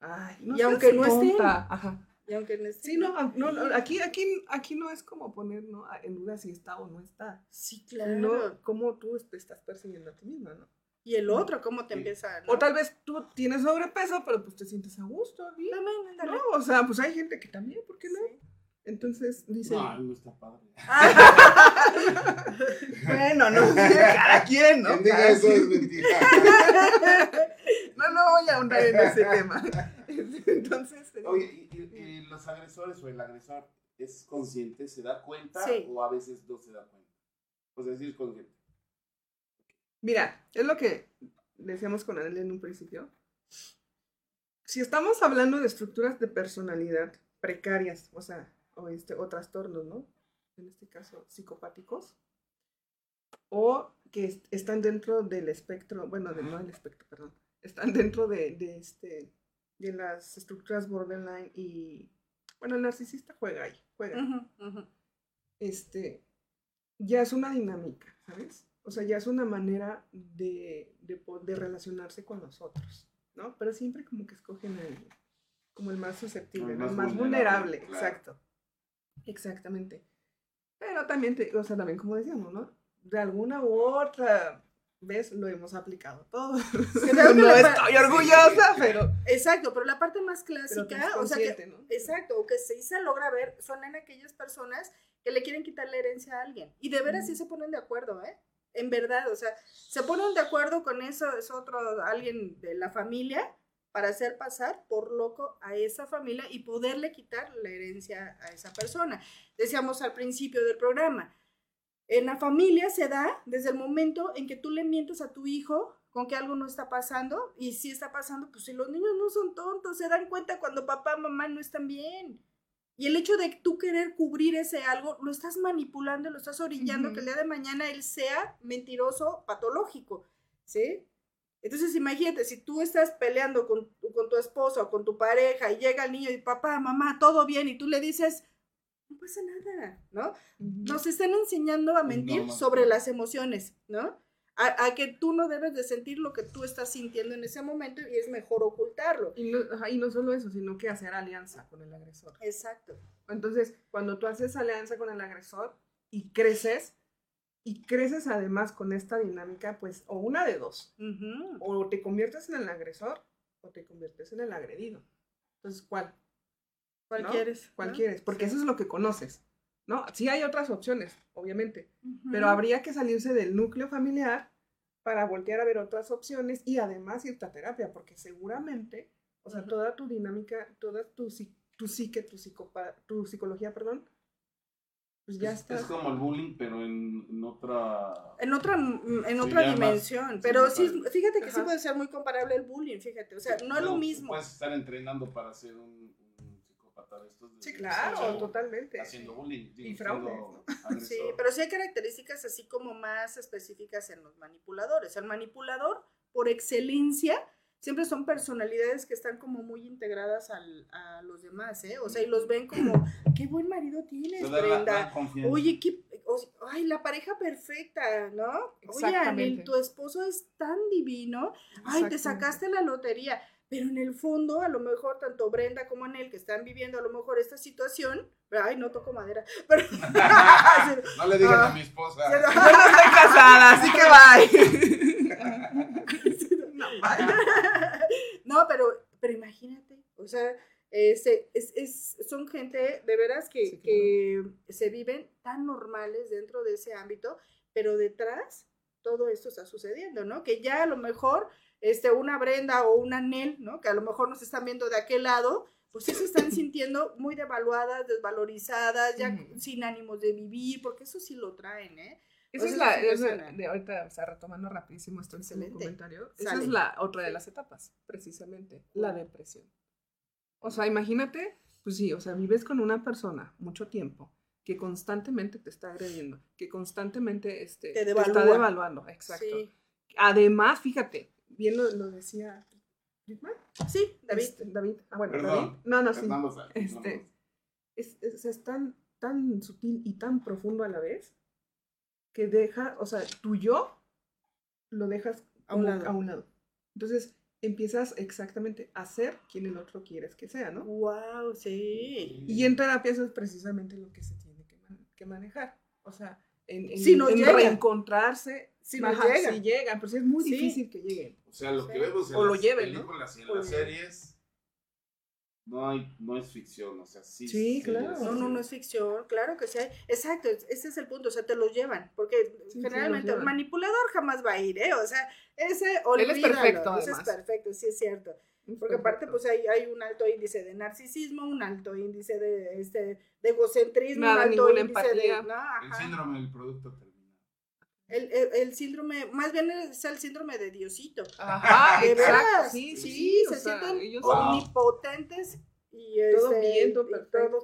Ay, no Y aunque no esté. tonta. Ajá. Y aunque no esté- Sí, no, ah, no, no, aquí, aquí, aquí no es como poner ¿no? en duda si está o no está, Sí, claro. cómo tú te estás percibiendo a ti misma, ¿no? Y el otro, ¿cómo te Sí. empieza? ¿no? O tal vez tú tienes sobrepeso, pero pues te sientes a gusto. También, ándale. No, o sea, pues hay gente que también, ¿por qué no? Sí. Entonces dice, No, no está padre. (laughs) bueno, no, (laughs) cada quien, ¿no? Quien diga Cada eso es quien. mentira. (laughs) No, no voy a ahondar en ese (laughs) tema. (laughs) Entonces, digo, Oye, ¿y, y- y los agresores o el agresor es consciente, se da cuenta Sí. o a veces no se da cuenta? O sea, sí es consciente. mira, es lo que decíamos con Adel en un principio. Si estamos hablando de estructuras de personalidad precarias, o sea, o, este, o trastornos, ¿no? En este caso, psicopáticos, o que est- están dentro del espectro, bueno, de, no del espectro, perdón, están dentro de, de, este, de las estructuras borderline y, bueno, el narcisista juega ahí, juega. Este, ya es una dinámica, ¿sabes? O sea, ya es una manera de, de, relacionarse con los otros, ¿no? Pero siempre como que escogen el, como el más susceptible, El más más vulnerable, vulnerable, claro. exacto. Exactamente. Pero también, te, o sea, también como decíamos, ¿no? De alguna u otra vez lo hemos aplicado todo. (laughs) Creo (laughs) no estoy orgullosa, (laughs) pero, Exacto, pero la parte más clásica, o sea que. Exacto, o que sí se logra ver, son en aquellas personas que le quieren quitar la herencia a alguien. Y de veras sí se ponen de acuerdo, ¿eh? En verdad, o sea, se ponen de acuerdo con eso, es otro, alguien de la familia, para hacer pasar por loco a esa familia y poderle quitar la herencia a esa persona. Decíamos al principio del programa, en la familia se da desde el momento en que tú le mientes a tu hijo con que algo no está pasando y si está pasando, pues si los niños no son tontos, se dan cuenta cuando papá, mamá no están bien. Y el hecho de tú querer cubrir ese algo, lo estás manipulando, lo estás orillando que el día de mañana él sea mentiroso, patológico, ¿sí? Entonces imagínate, si tú estás peleando con, tu- con tu esposo o con tu pareja y llega el niño y papá, mamá, todo bien, y tú le dices, no pasa nada, ¿no? Nos están enseñando a mentir sobre las emociones, ¿no? A, a que tú no debes de sentir lo que tú estás sintiendo en ese momento y es mejor ocultarlo. Y no, ajá, y no solo eso, sino que hacer alianza con el agresor. Exacto. Entonces, cuando tú haces alianza con el agresor y creces, y creces además con esta dinámica, pues, o una de dos, o te conviertes en el agresor o te conviertes en el agredido. Entonces, ¿cuál? ¿Cuál ¿no? quieres? ¿Cuál ¿no? quieres? Porque Sí. eso es lo que conoces, ¿no? Sí hay otras opciones, obviamente, Ujú. pero habría que salirse del núcleo familiar para voltear a ver otras opciones y además irte a terapia, porque seguramente, o sea, Ujú. toda tu dinámica, toda tu, tu psique, tu, psicopa- tu psicología, perdón, pues ya es, está. es como el bullying, pero en, en otra. En otra, en Sí, otra ya más- dimensión, sí, pero más sí, padre. fíjate que sí Ajá. puede ser muy comparable el bullying, fíjate, o sea, no es lo mismo. Puedes estar entrenando para ser un, estos. de- Sí, claro, de- totalmente. Haciendo bullying. digo, Y fraudes, siendo Sí, pero sí hay características así como más específicas en los manipuladores. El manipulador, por excelencia, siempre son personalidades que están como muy integradas al- a los demás, ¿eh? O sea, y los ven como, qué buen marido tienes, Brenda. Oye, qué, o- ay, la pareja perfecta, ¿no? Oye, Anel, tu esposo es tan divino. Ay, te sacaste la lotería. Pero en el fondo, a lo mejor, tanto Brenda como Anel, que están viviendo a lo mejor esta situación, ay, no toco madera, (laughs) pero... (laughs) no le digan Ah. a mi esposa. Yo no estoy casada, así que bye. no, (laughs) bye. no, pero, pero imagínate, o sea, es, es- son gente de veras que, Sí, claro. que se viven tan normales dentro de ese ámbito, pero detrás todo esto está sucediendo, ¿no? Que ya a lo mejor este, una Brenda o una Nel, ¿no? Que a lo mejor nos están viendo de aquel lado, pues sí se están sintiendo muy devaluadas, desvalorizadas, ya sin ánimos de vivir, porque eso sí lo traen, ¿eh? Esa es la, de ahorita, o sea, retomando rapidísimo esto Excelente. comentario, esa Sale. es la otra de las etapas, precisamente, la depresión. O sea, imagínate, pues sí, o sea, vives con una persona mucho tiempo que constantemente te está agrediendo, que constantemente este, Te te está devaluando, exacto. Sí, Además, fíjate, bien lo, lo decía Friedman, sí David. este, David, ah, bueno, Perdón. David, no, no, sí, Fernando Este, no, es, es, es tan, tan sutil y tan profundo a la vez que deja, o sea, tu yo lo dejas A un lado. a un lado. Entonces empiezas exactamente a ser quien el otro quieres que sea, ¿no? Wow, sí. Y en terapia eso es precisamente lo que se tiene que, man- que manejar. O sea, en, en- Si nos en llega. reencontrarse. Si nos ajá, llega. Si llegan, pero sí es muy Sí. difícil que lleguen. O sea, lo que vemos en O lo las lleven, ¿no? y en O las lleven. series, no, hay, no es ficción, o sea, sí. Sí, claro. No, no, no es ficción, claro que sí hay. Exacto, ese es el punto, o sea, te lo llevan, porque Sí, generalmente el manipulador jamás va a ir, ¿eh? O sea, ese olvídalo, Él es perfecto, ese es además. perfecto, sí es cierto. Porque aparte, pues hay, hay un alto índice de narcisismo, un alto índice de, este, de egocentrismo, Nada, un alto índice empatía. de... no, El síndrome del producto terminado. El, el- el síndrome, más bien es el síndrome de Diosito. Ajá, De exacto. veras, Sí, sí, sí, se sea, sienten ellos Wow. omnipotentes y, Todo este, bien, todo y perfecto.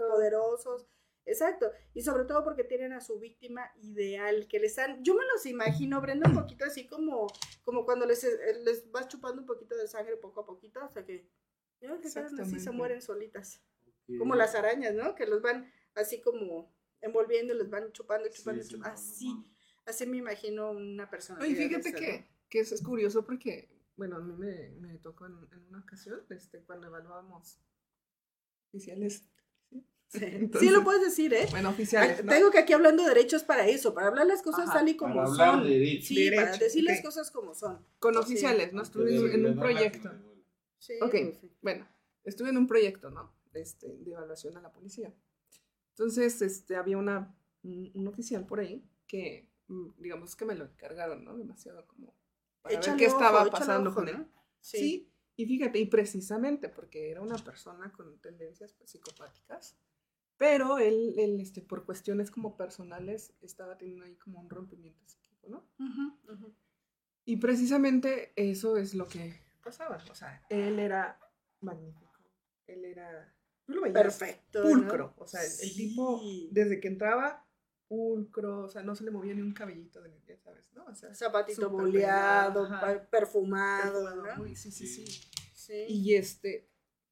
Exacto, y sobre todo porque tienen a su víctima ideal, que les dan, yo me los imagino, Brenda, un poquito así como, como cuando les, eh, les vas chupando un poquito de sangre poco a poquito, hasta que ya que así se mueren solitas, como las arañas, ¿no? Que los van así como envolviendo, les van chupando, chupando, sí, chupando. así, así me imagino una persona. Oye, fíjate que, que eso es curioso porque, bueno, a mí me, me tocó en, en una ocasión, este, cuando evaluábamos oficiales. ¿Sí? (laughs) Sí, sí Entonces, lo puedes decir, ¿eh? Bueno, oficiales, ¿no? Tengo que aquí hablando de derechos para eso, para hablar las cosas Ajá, tal y como para hablar son. de derechos. Sí, para Derechos, decir las cosas como son. Con Sí. oficiales, ¿no? Estuve en, un proyecto. Sí, Ok, sí. bueno, estuve en un proyecto, ¿no? Este, de evaluación a la policía. Entonces, este, había una, un, oficial por ahí que, mm, digamos que me lo encargaron, ¿no? Demasiado como para Échale ver qué ojo, estaba échale pasando ojo, con él. ¿no? Sí. y fíjate, y precisamente porque era una persona con tendencias pues, psicopáticas, pero él, él, este, por cuestiones como personales, estaba teniendo ahí como un rompimiento psíquico, ¿no? Ujú, ujú. Y precisamente eso es lo que pasaba. O sea, él era magnífico. Él era. Lo veías Perfecto. ¿no? Pulcro. O sea, el, el Sí. tipo, desde que entraba, pulcro. O sea, no se le movía ni un cabellito de ya sabes, ¿no? O sea, Zapatito boleado, perfumado, perfumado, ¿no? muy- sí, sí, sí. Sí. Y este.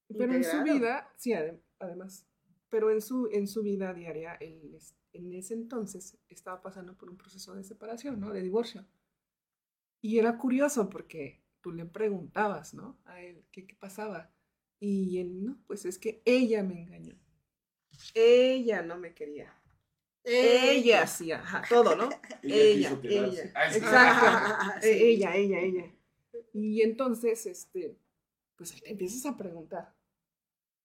Pero en su Integrado. vida, sí, adem- además. Pero en su, en su vida diaria, él en ese entonces estaba pasando por un proceso de separación, ¿no? De divorcio. Y era curioso porque tú le preguntabas, ¿no? A él, ¿qué, qué pasaba? Y él, no, pues es que ella me engañó. Ella no me quería. Ella sí, ajá, todo, ¿no? (laughs) Ella, quedarse. ella. Ah, sí. Exacto. (laughs) Sí. Ella, ella, ella. Y entonces, este, pues ahí te empiezas a preguntar,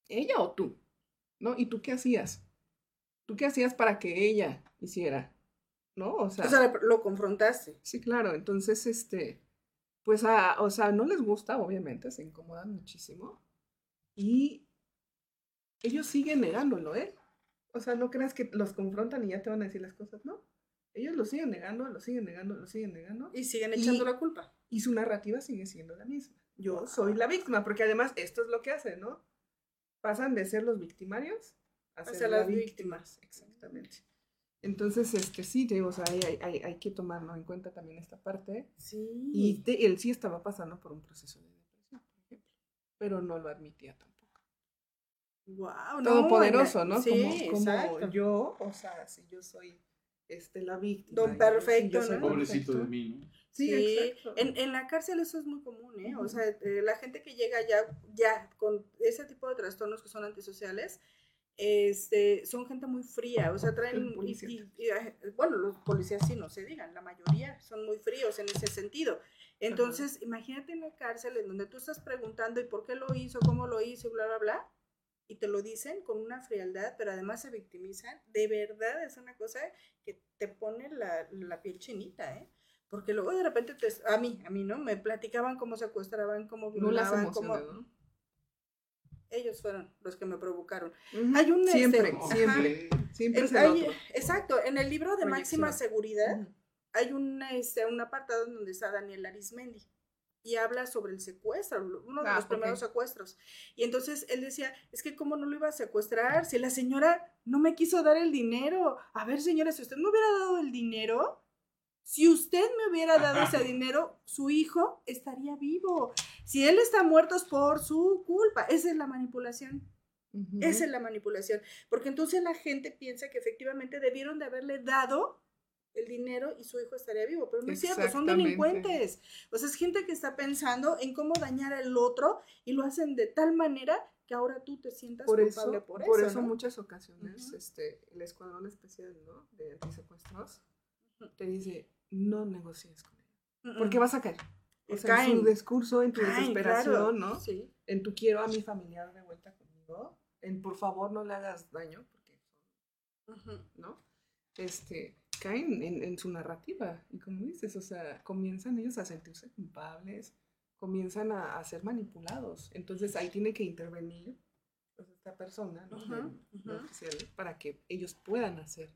¿ella o tú? ¿No? ¿Y tú qué hacías? ¿Tú qué hacías para que ella hiciera? ¿No? O sea, O sea, lo confrontaste. sí, claro. Entonces, este, pues, a, o sea, no les gusta, obviamente, se incomodan muchísimo. Y ellos siguen negándolo, ¿eh? O sea, no creas que los confrontan y ya te van a decir las cosas, ¿no? Ellos lo siguen negando, lo siguen negando, lo siguen negando. Y siguen echando Y- la culpa. Y su narrativa sigue siendo la misma. Yo soy la víctima, porque además esto es lo que hacen, ¿no? Pasan de ser los victimarios a ser las las víctimas. Exactamente. Entonces, este sí, te digo, o sea, hay, hay- que tomarlo en cuenta también esta parte. Sí. Y te- él sí estaba pasando por un proceso de depresión, por ejemplo, pero no lo admitía tampoco. wow, Todopoderoso, ¿no? Sí, como como yo, o sea, si yo soy este, la víctima. Don perfecto. Pobrecito de mí, ¿no? Sí, exacto. En, en la cárcel eso es muy común, ¿eh? O sea, eh, la gente que llega ya, ya con ese tipo de trastornos que son antisociales, este, son gente muy fría, o sea, (laughs) traen, El y- policía y- y, bueno, los policías sí no se digan, la mayoría son muy fríos en ese sentido. Entonces, imagínate en la cárcel en donde tú estás preguntando y por qué lo hizo, cómo lo hizo, y bla, bla, bla, y te lo dicen con una frialdad, pero además se victimizan, de verdad es una cosa que te pone la, la piel chinita, ¿eh? Porque luego de repente, te, a mí, a mí, ¿no? Me platicaban cómo secuestraban, cómo No violaban, cómo... Ellos fueron los que me provocaron. Hay un, este, Siempre, ajá. siempre. Siempre es hay- exacto, en el libro de máxima seguridad hay un, este, un apartado donde está Daniel Arismendi y habla sobre el secuestro, uno de Ah, los primeros secuestros. Y entonces él decía, es que cómo no lo iba a secuestrar si la señora no me quiso dar el dinero. A ver, señora, si usted me hubiera dado el dinero, si usted me hubiera dado ese dinero, su hijo estaría vivo. Si él está muerto es por su culpa. Esa es la manipulación. Esa es la manipulación. Porque entonces la gente piensa que efectivamente debieron de haberle dado el dinero y su hijo estaría vivo. Pero no es cierto, son delincuentes. O sea, es gente que está pensando en cómo dañar al otro y lo hacen de tal manera que ahora tú te sientas por eso, culpable por, por eso. eso ¿no? muchas ocasiones Ujú. este, el escuadrón especial ¿no? de antisecuestros te dice no negocies con mm. porque vas a caer o sea en su discurso en tu Caen, desesperación claro. no Sí. en tu quiero a mi familiar de vuelta conmigo en por favor no le hagas daño porque no este caen en, en su narrativa y como dices o sea comienzan ellos a sentirse culpables comienzan a, a ser manipulados entonces ahí tiene que intervenir pues, esta persona ¿no? Ujú, del- del ujú. oficial, para que ellos puedan hacer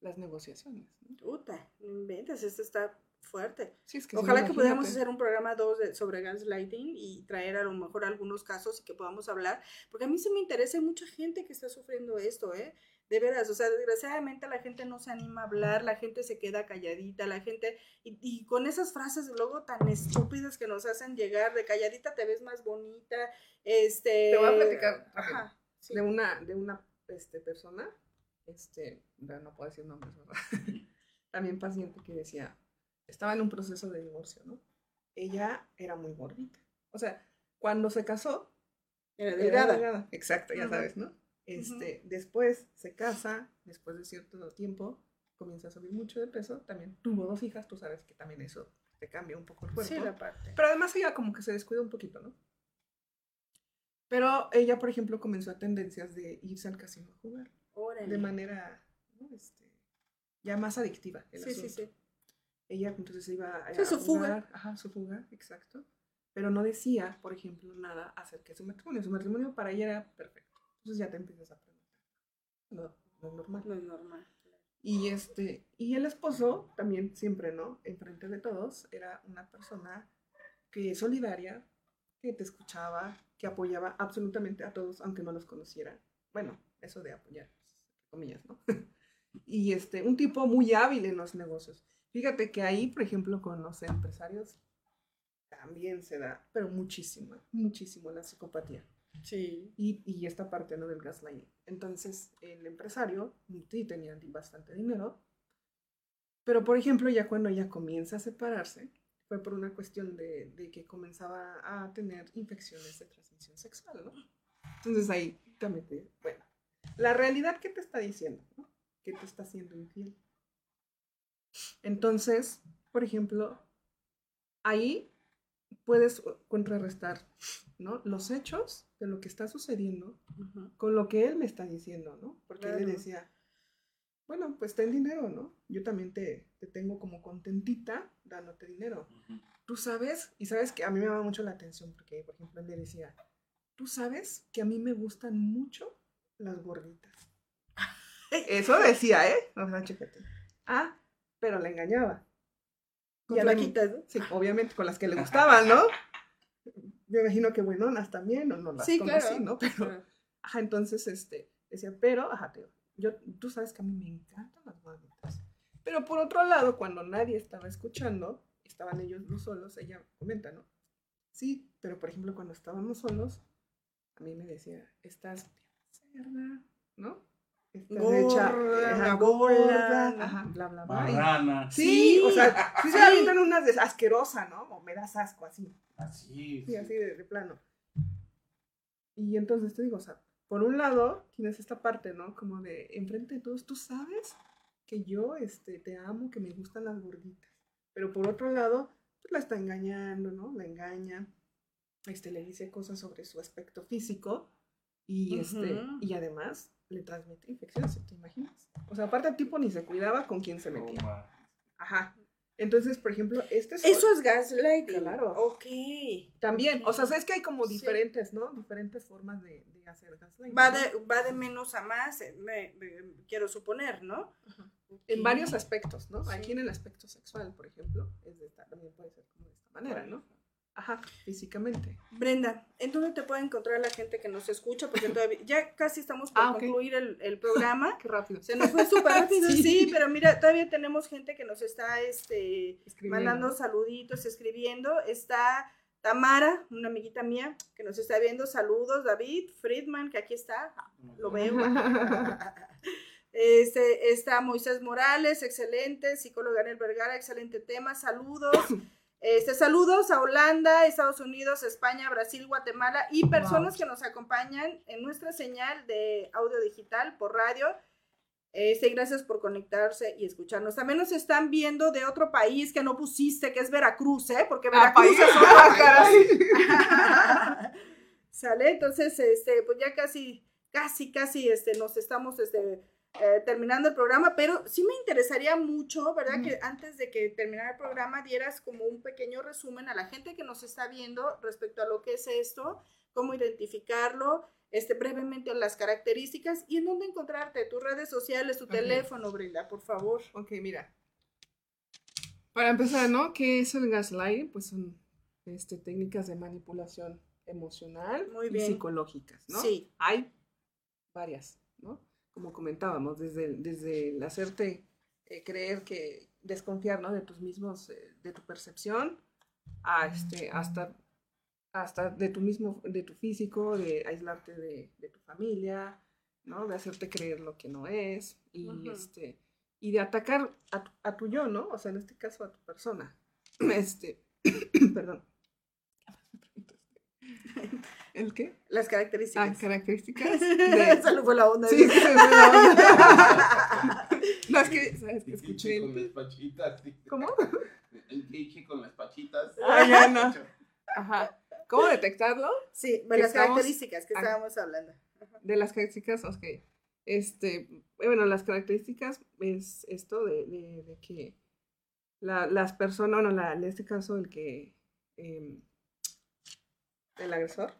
las negociaciones ¿no? Puta, no inventes, esto está fuerte. Sí, es que Ojalá que pudiéramos hacer un programa 2 sobre gaslighting y traer a lo mejor algunos casos y que podamos hablar, porque a mí sí me interesa, hay mucha gente que está sufriendo esto, ¿eh? De veras, o sea, desgraciadamente la gente no se anima a hablar, la gente se queda calladita, la gente, y, y con esas frases luego tan estúpidas que nos hacen llegar, de calladita te ves más bonita, este... Te voy a platicar. Ajá, sí. de una, de una este, persona, este, no puedo decir nombres, ¿verdad? (laughs) También paciente que decía, estaba en un proceso de divorcio, ¿no? Ella era muy gordita. O sea, cuando se casó, Era era delgada. Exacto, ya sabes, ¿no? Este, Después se casa, después de cierto tiempo, comienza a subir mucho de peso. También tuvo dos hijas, tú sabes que también eso te cambia un poco el cuerpo. Sí, la parte. Pero además ella como que se descuida un poquito, ¿no? Pero ella, por ejemplo, comenzó a tendencias de irse al casino a jugar Órale. de manera ¿no? este, ya más adictiva. el Sí, sí, asunto. sí. Ella entonces iba a, Sí, a su fuga. jugar, Ajá, su fuga, exacto. Pero no decía, por ejemplo, nada acerca de su matrimonio. Su matrimonio para ella era perfecto. Entonces ya te empiezas a preguntar. No es normal. No es normal. Y este, y el esposo también siempre, ¿no? Enfrente de todos, era una persona que solidaria, que te escuchaba, que apoyaba absolutamente a todos, aunque no los conociera. Bueno, eso de apoyar, pues, comillas, ¿no? (laughs) y este, un tipo muy hábil en los negocios. Fíjate que ahí, por ejemplo, con los empresarios también se da, pero muchísimo, muchísimo la psicopatía Sí. y, y esta parte ¿no? del gaslighting. Entonces, el empresario sí tenía bastante dinero, pero por ejemplo, ya cuando ella comienza a separarse, fue por una cuestión de, de que comenzaba a tener infecciones de transmisión sexual. Entonces ahí también te, bueno, la realidad que te está diciendo, ¿no? Que te está haciendo infiel. Entonces, por ejemplo, ahí puedes contrarrestar, ¿no? Los hechos de lo que está sucediendo Ujú. con lo que él me está diciendo, ¿no? Porque él le Claro. decía, bueno, pues ten dinero, ¿no? Yo también te, te tengo como contentita dándote dinero. Tú sabes, y sabes que a mí me llama mucho la atención porque, por ejemplo, él le decía, tú sabes que a mí me gustan mucho las gorditas. (laughs) Eso decía, ¿eh? O sea, chécate. Ah, pero la engañaba. Con flaquitas, ¿no? Sí, obviamente con las que le gustaban, ¿no? Yo imagino que buenonas también, o no las Sí, conocí, claro. ¿no? (laughs) Pero, ajá, entonces, este, decía, pero, ajá, te, yo, tú sabes que a mí me encantan las gorditas. Pero por otro lado, cuando nadie estaba escuchando, estaban ellos los solos, ella comenta, ¿no? Sí, pero por ejemplo, cuando estábamos solos, a mí me decía, estás bien cerda, ¿no? Estás Gorda, ajá, gorda, ¿no? ajá, bla, bla, bla. Marrana. Sí, o sea, sí se Sí. avientan unas de asquerosa, ¿no? O me das asco, así. Así. Sí, así de, de plano. Y entonces te digo, o sea, por un lado tienes esta parte, ¿no? Como de enfrente de todos, tú sabes que yo este, te amo, que me gustan las gorditas. Pero por otro lado, pues la está engañando, ¿no? La engaña. Este, le dice cosas sobre su aspecto físico y, este, y además le transmite infecciones, ¿te imaginas? O sea, aparte el tipo ni se cuidaba con quién se metía. Ajá. Entonces, por ejemplo, este es Eso es gaslighting. Claro. Ok. también, o sea, sabes que hay como Sí. diferentes, ¿no? Diferentes formas de, de hacer gaslighting. Va ¿no? de, va de menos a más, eh, me, me- quiero suponer, ¿no? Ajá. En varios aspectos, ¿no? Sí. Aquí en el aspecto sexual, por ejemplo, es de esta- también puede ser como de esta manera, ¿no? Ajá, físicamente. Brenda, ¿en dónde te puede encontrar la gente que nos escucha? Porque (laughs) todavía, ya casi estamos por Ah, concluir el, el programa. (laughs) Qué rápido. Se nos fue súper rápido, (laughs) sí. Sí. pero mira, todavía tenemos gente que nos está este, mandando saluditos, escribiendo. Está Tamara, una amiguita mía, que nos está viendo. Saludos, David Friedman, que aquí está, lo veo. Este, está Moisés Morales, excelente, psicóloga Anel Vergara, excelente tema, saludos. Este, saludos a Holanda, Estados Unidos, España, Brasil, Guatemala y personas Wow. que nos acompañan en nuestra señal de audio digital por radio. Este, gracias por conectarse y escucharnos. También nos están viendo de otro país que no pusiste, que es Veracruz, ¿eh? Porque Ah, Veracruz es (laughs) caray. (laughs) Sale, entonces, este, pues ya casi, casi, casi, este, nos estamos, este, eh, terminando el programa, pero sí me interesaría mucho, ¿verdad? Que antes de que terminara el programa dieras como un pequeño resumen a la gente que nos está viendo respecto a lo que es esto, cómo identificarlo, este, brevemente las características y en dónde encontrarte, tus redes sociales, tu Ok. teléfono, Brenda, por favor. Ok, mira. Para empezar, ¿no? ¿Qué es el gaslighting? Pues son este, técnicas de manipulación emocional Muy y bien. psicológicas, ¿no? Sí. Hay varias, ¿no? Como comentábamos, desde, desde el hacerte eh, creer que desconfiar, ¿no? De tus mismos, eh, de tu percepción, a este, hasta, hasta de tu mismo, de tu físico, de aislarte de, de tu familia, ¿no? De hacerte creer lo que no es y este y de atacar a tu, a tu yo, ¿no? O sea, en este caso a tu persona. (clears throat) Este, (clears throat) perdón. ¿El qué? Las Ah, características. características (laughs) de... Esa no fue la onda. Sí, sí, se me va. No, es que, ¿sabes? Que El escuché Kichi con el... las pachitas. ¿Cómo? (laughs) El Kichi con las pachitas. Ah, ya no. Ajá. ¿Cómo detectarlo? Sí, Que las estamos- características que Ah. estábamos hablando. De las características, ok. Este, bueno, las características es esto de, de- de que la- las personas, bueno, la, en este caso el que, em, el agresor,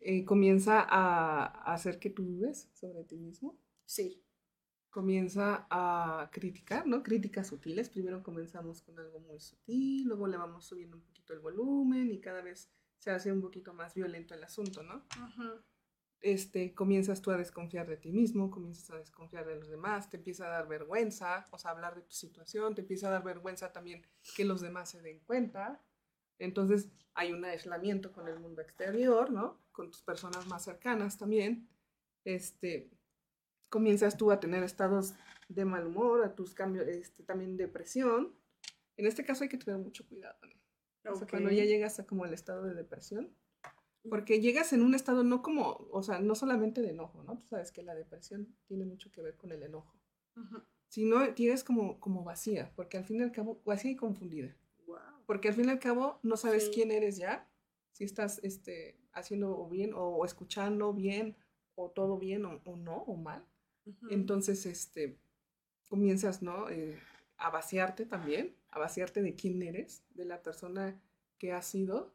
eh, comienza a, hacer que tú dudes sobre ti mismo, Sí. comienza a criticar, ¿no? Críticas sutiles. Primero comenzamos con algo muy sutil, luego le vamos subiendo un poquito el volumen y cada vez se hace un poquito más violento el asunto, ¿no? Este, comienzas tú a desconfiar de ti mismo, comienzas a desconfiar de los demás, te empieza a dar vergüenza, o sea, hablar de tu situación, te empieza a dar vergüenza también que los demás se den cuenta. Entonces hay un aislamiento con el mundo exterior, ¿no? Con tus personas más cercanas también. Este, comienzas tú a tener estados de mal humor, a tus cambios, este, también depresión. En este caso hay que tener mucho cuidado, ¿no? O sea, cuando ya llegas a como el estado de depresión, porque llegas en un estado no como, o sea, no solamente de enojo, ¿no? Tú sabes que la depresión tiene mucho que ver con el enojo, Ujú. sino llegas como, como vacía, porque al fin y al cabo, vacía y confundida. Porque al fin y al cabo no sabes Sí. quién eres ya, si estás este, haciendo bien o escuchando bien, o todo bien o, o no, o mal. Entonces, este, comienzas, ¿no? Eh, a vaciarte también, a vaciarte de quién eres, de la persona que has sido,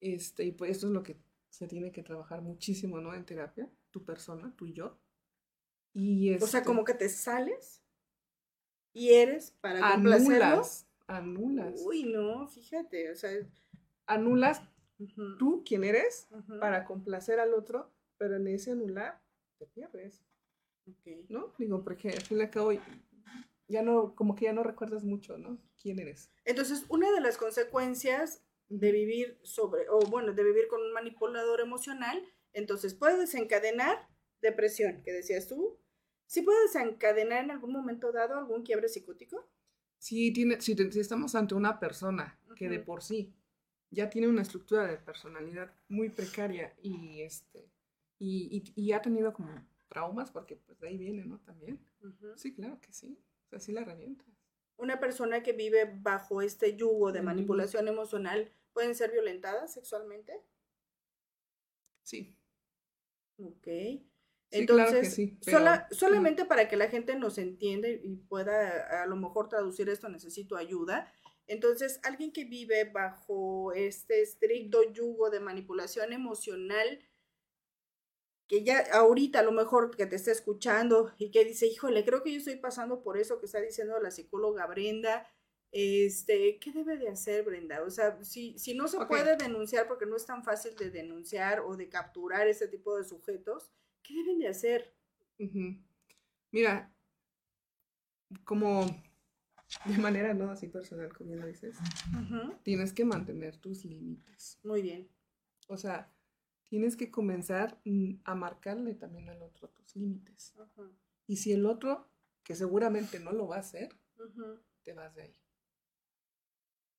este, y pues esto es lo que se tiene que trabajar muchísimo, ¿no? En terapia, tu persona, tu yo. Y O sea, este, como que te sales y eres para complacerlo. Anulas, Uy, no, fíjate, o sea, anulas tú quién eres para complacer al otro, pero en ese anular te pierdes, ok. ¿no? Digo, porque al fin y al cabo ya no, como que ya no recuerdas mucho, ¿no? ¿Quién eres? Entonces, una de las consecuencias de vivir sobre, o bueno, de vivir con un manipulador emocional, entonces puede desencadenar depresión, que decías tú. ¿Sí puede desencadenar en algún momento dado algún quiebre psicótico? Si, tiene, si, estamos ante una persona que de por sí ya tiene una estructura de personalidad muy precaria y este y, y- y ha tenido como traumas, porque pues de ahí viene, ¿no? También. Sí, claro que sí. O sea, sí la revientas. Una persona que vive bajo este yugo de manipulación emocional, ¿pueden ser violentadas sexualmente? Sí. Ok. Sí, claro que Entonces, sí, pero- sola- solamente para que la gente nos entienda y pueda a lo mejor traducir esto, necesito ayuda. Entonces, alguien que vive bajo este estricto yugo de manipulación emocional, que ya ahorita a lo mejor que te está escuchando y que dice, híjole, creo que yo estoy pasando por eso que está diciendo la psicóloga Brenda, este, ¿qué debe de hacer Brenda? O sea, si, si no se puede denunciar porque no es tan fácil de denunciar o de capturar este tipo de sujetos, ¿qué deben de hacer? Mira, como de manera no así personal, como bien lo dices, tienes que mantener tus límites. Muy bien. O sea, tienes que comenzar mm, a marcarle también al otro tus límites. Y si el otro, que seguramente no lo va a hacer, te vas de ahí.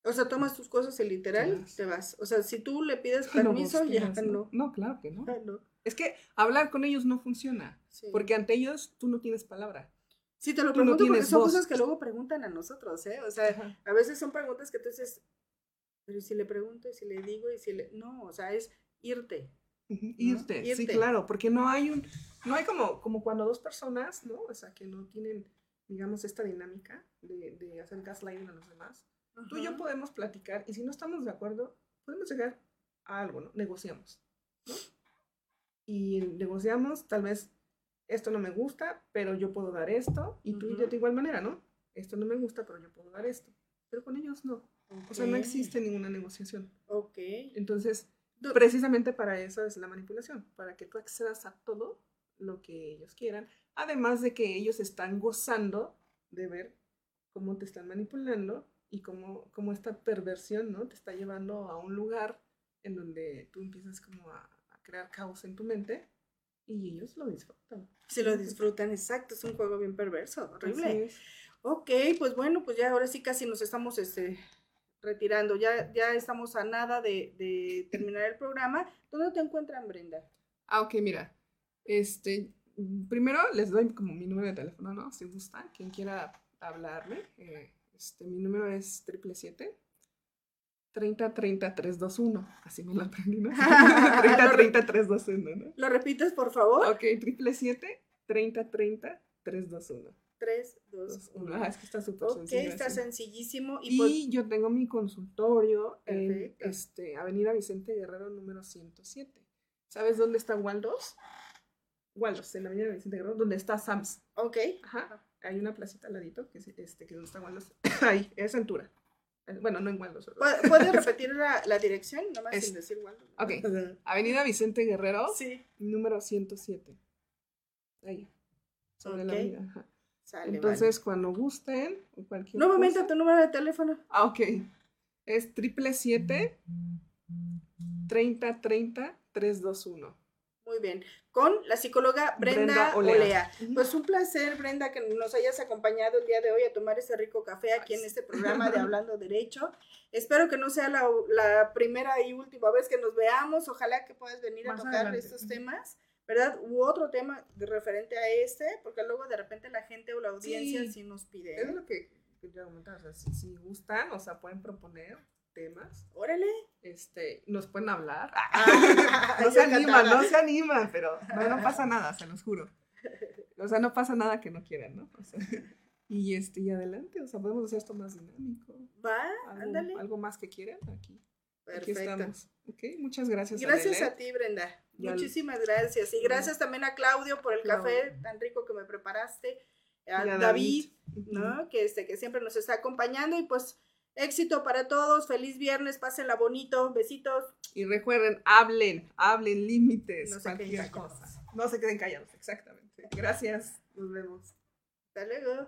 O sea, tomas tus cosas y literal Te vas. te vas. O sea, si tú le pides permiso, ya no. No, claro que no. Ah, no. Es que hablar con ellos no funciona, Sí. porque ante ellos tú no tienes palabra. Sí, te lo tú no pregunto porque son voz. cosas que luego preguntan a nosotros, ¿eh? O sea, Ajá. a veces son preguntas que tú dices, pero ¿y si le pregunto, y si le digo, y si le... No, o sea, es irte. Irte, sí, Irte. claro, porque no hay un, no hay como, como cuando dos personas, ¿no? O sea, que no tienen, digamos, esta dinámica de, de hacer gaslighting a los demás. Tú y yo podemos platicar y si no estamos de acuerdo, podemos llegar a algo, ¿no? Negociamos, ¿no? Y negociamos, tal vez esto no me gusta, pero yo puedo dar esto, y tú Ujú. de igual manera, ¿no? Esto no me gusta, pero yo puedo dar esto. Pero con ellos no. O sea, no existe ninguna negociación. Ok. Entonces, precisamente para eso es la manipulación, para que tú accedas a todo lo que ellos quieran, además de que ellos están gozando de ver cómo te están manipulando y cómo, cómo esta perversión, ¿no? Te está llevando a un lugar en donde tú empiezas como a crear caos en tu mente y ellos lo disfrutan. Si lo disfrutan, exacto, es un juego bien perverso, horrible. Ok, pues bueno, pues ya ahora sí casi nos estamos este, retirando, ya, ya estamos a nada de, de (laughs) terminar el programa. ¿Dónde te encuentran, Brenda? Ah, ok, mira. Este, primero les doy como mi número de teléfono, ¿no? Si gustan, quien quiera hablarme. eh, este, mi número es triple siete 30 30 321. Así me lo aprendí, ¿no? 30 30 321, ¿no? ¿Lo repites, por favor? Ok, triple siete 30 30 321. 3, 2, 1. Ah, es que está súper Ok, sencillo. está así. sencillísimo. Y, Y pues, yo tengo mi consultorio en este, Avenida Vicente Guerrero número 107. ¿Sabes dónde está Waldos? Waldos, en la Avenida Vicente Guerrero, donde está Sams. ok, Ajá. Hay una placita al ladito, que es este, que donde está Waldos. (coughs) Ahí, es Centura. Eh, Bueno, no en. ¿Pu- ¿puedes (laughs) repetir la, la dirección? Nada más Es- sin decir Waldo. Ok. Avenida Vicente Guerrero, Sí, número 107. Ahí. Sobre la Ok. avenida. ajá. sale, Entonces, cuando gusten, vale. cualquier Nuevamente cosa- tu número de teléfono. Ah, ok. Es triple siete 30 30 321. Muy bien. Con la psicóloga Brenda, Brenda Olea. Pues un placer, Brenda, que nos hayas acompañado el día de hoy a tomar este rico café aquí en este programa (laughs) de Hablando Derecho. Espero que no sea la, la primera y última vez que nos veamos. Ojalá que puedas venir a tocar adelante. estos temas, ¿verdad? U otro tema de referente a este, porque luego de repente la gente o la audiencia sí, Sí. nos pide. Es lo que quería comentar. O sea, si, si gustan, o sea, pueden proponer temas. Órale. Este, nos pueden hablar. Ah, (laughs) no se animan, no se animan, pero no, no pasa nada, se los juro. (laughs) O sea, no pasa nada que no quieran, ¿no? O sea, y este, y adelante, o sea, podemos hacer esto más dinámico. Va, Algo, ándale. algo más que quieran aquí. Aquí Perfecto. estamos. Ok, muchas gracias. Gracias Adele. a ti, Brenda. Y al- Muchísimas gracias. Y gracias también a Claudio por el Claudio. café tan rico que me preparaste. A, David. ¿no? Que, este, que siempre nos está acompañando. Y pues, éxito para todos. Feliz viernes. Pásenla bonito. Besitos. Y recuerden, hablen, hablen límites, No se queden cualquier callados. cosa. No se queden callados, exactamente. Gracias. Nos vemos. Hasta luego.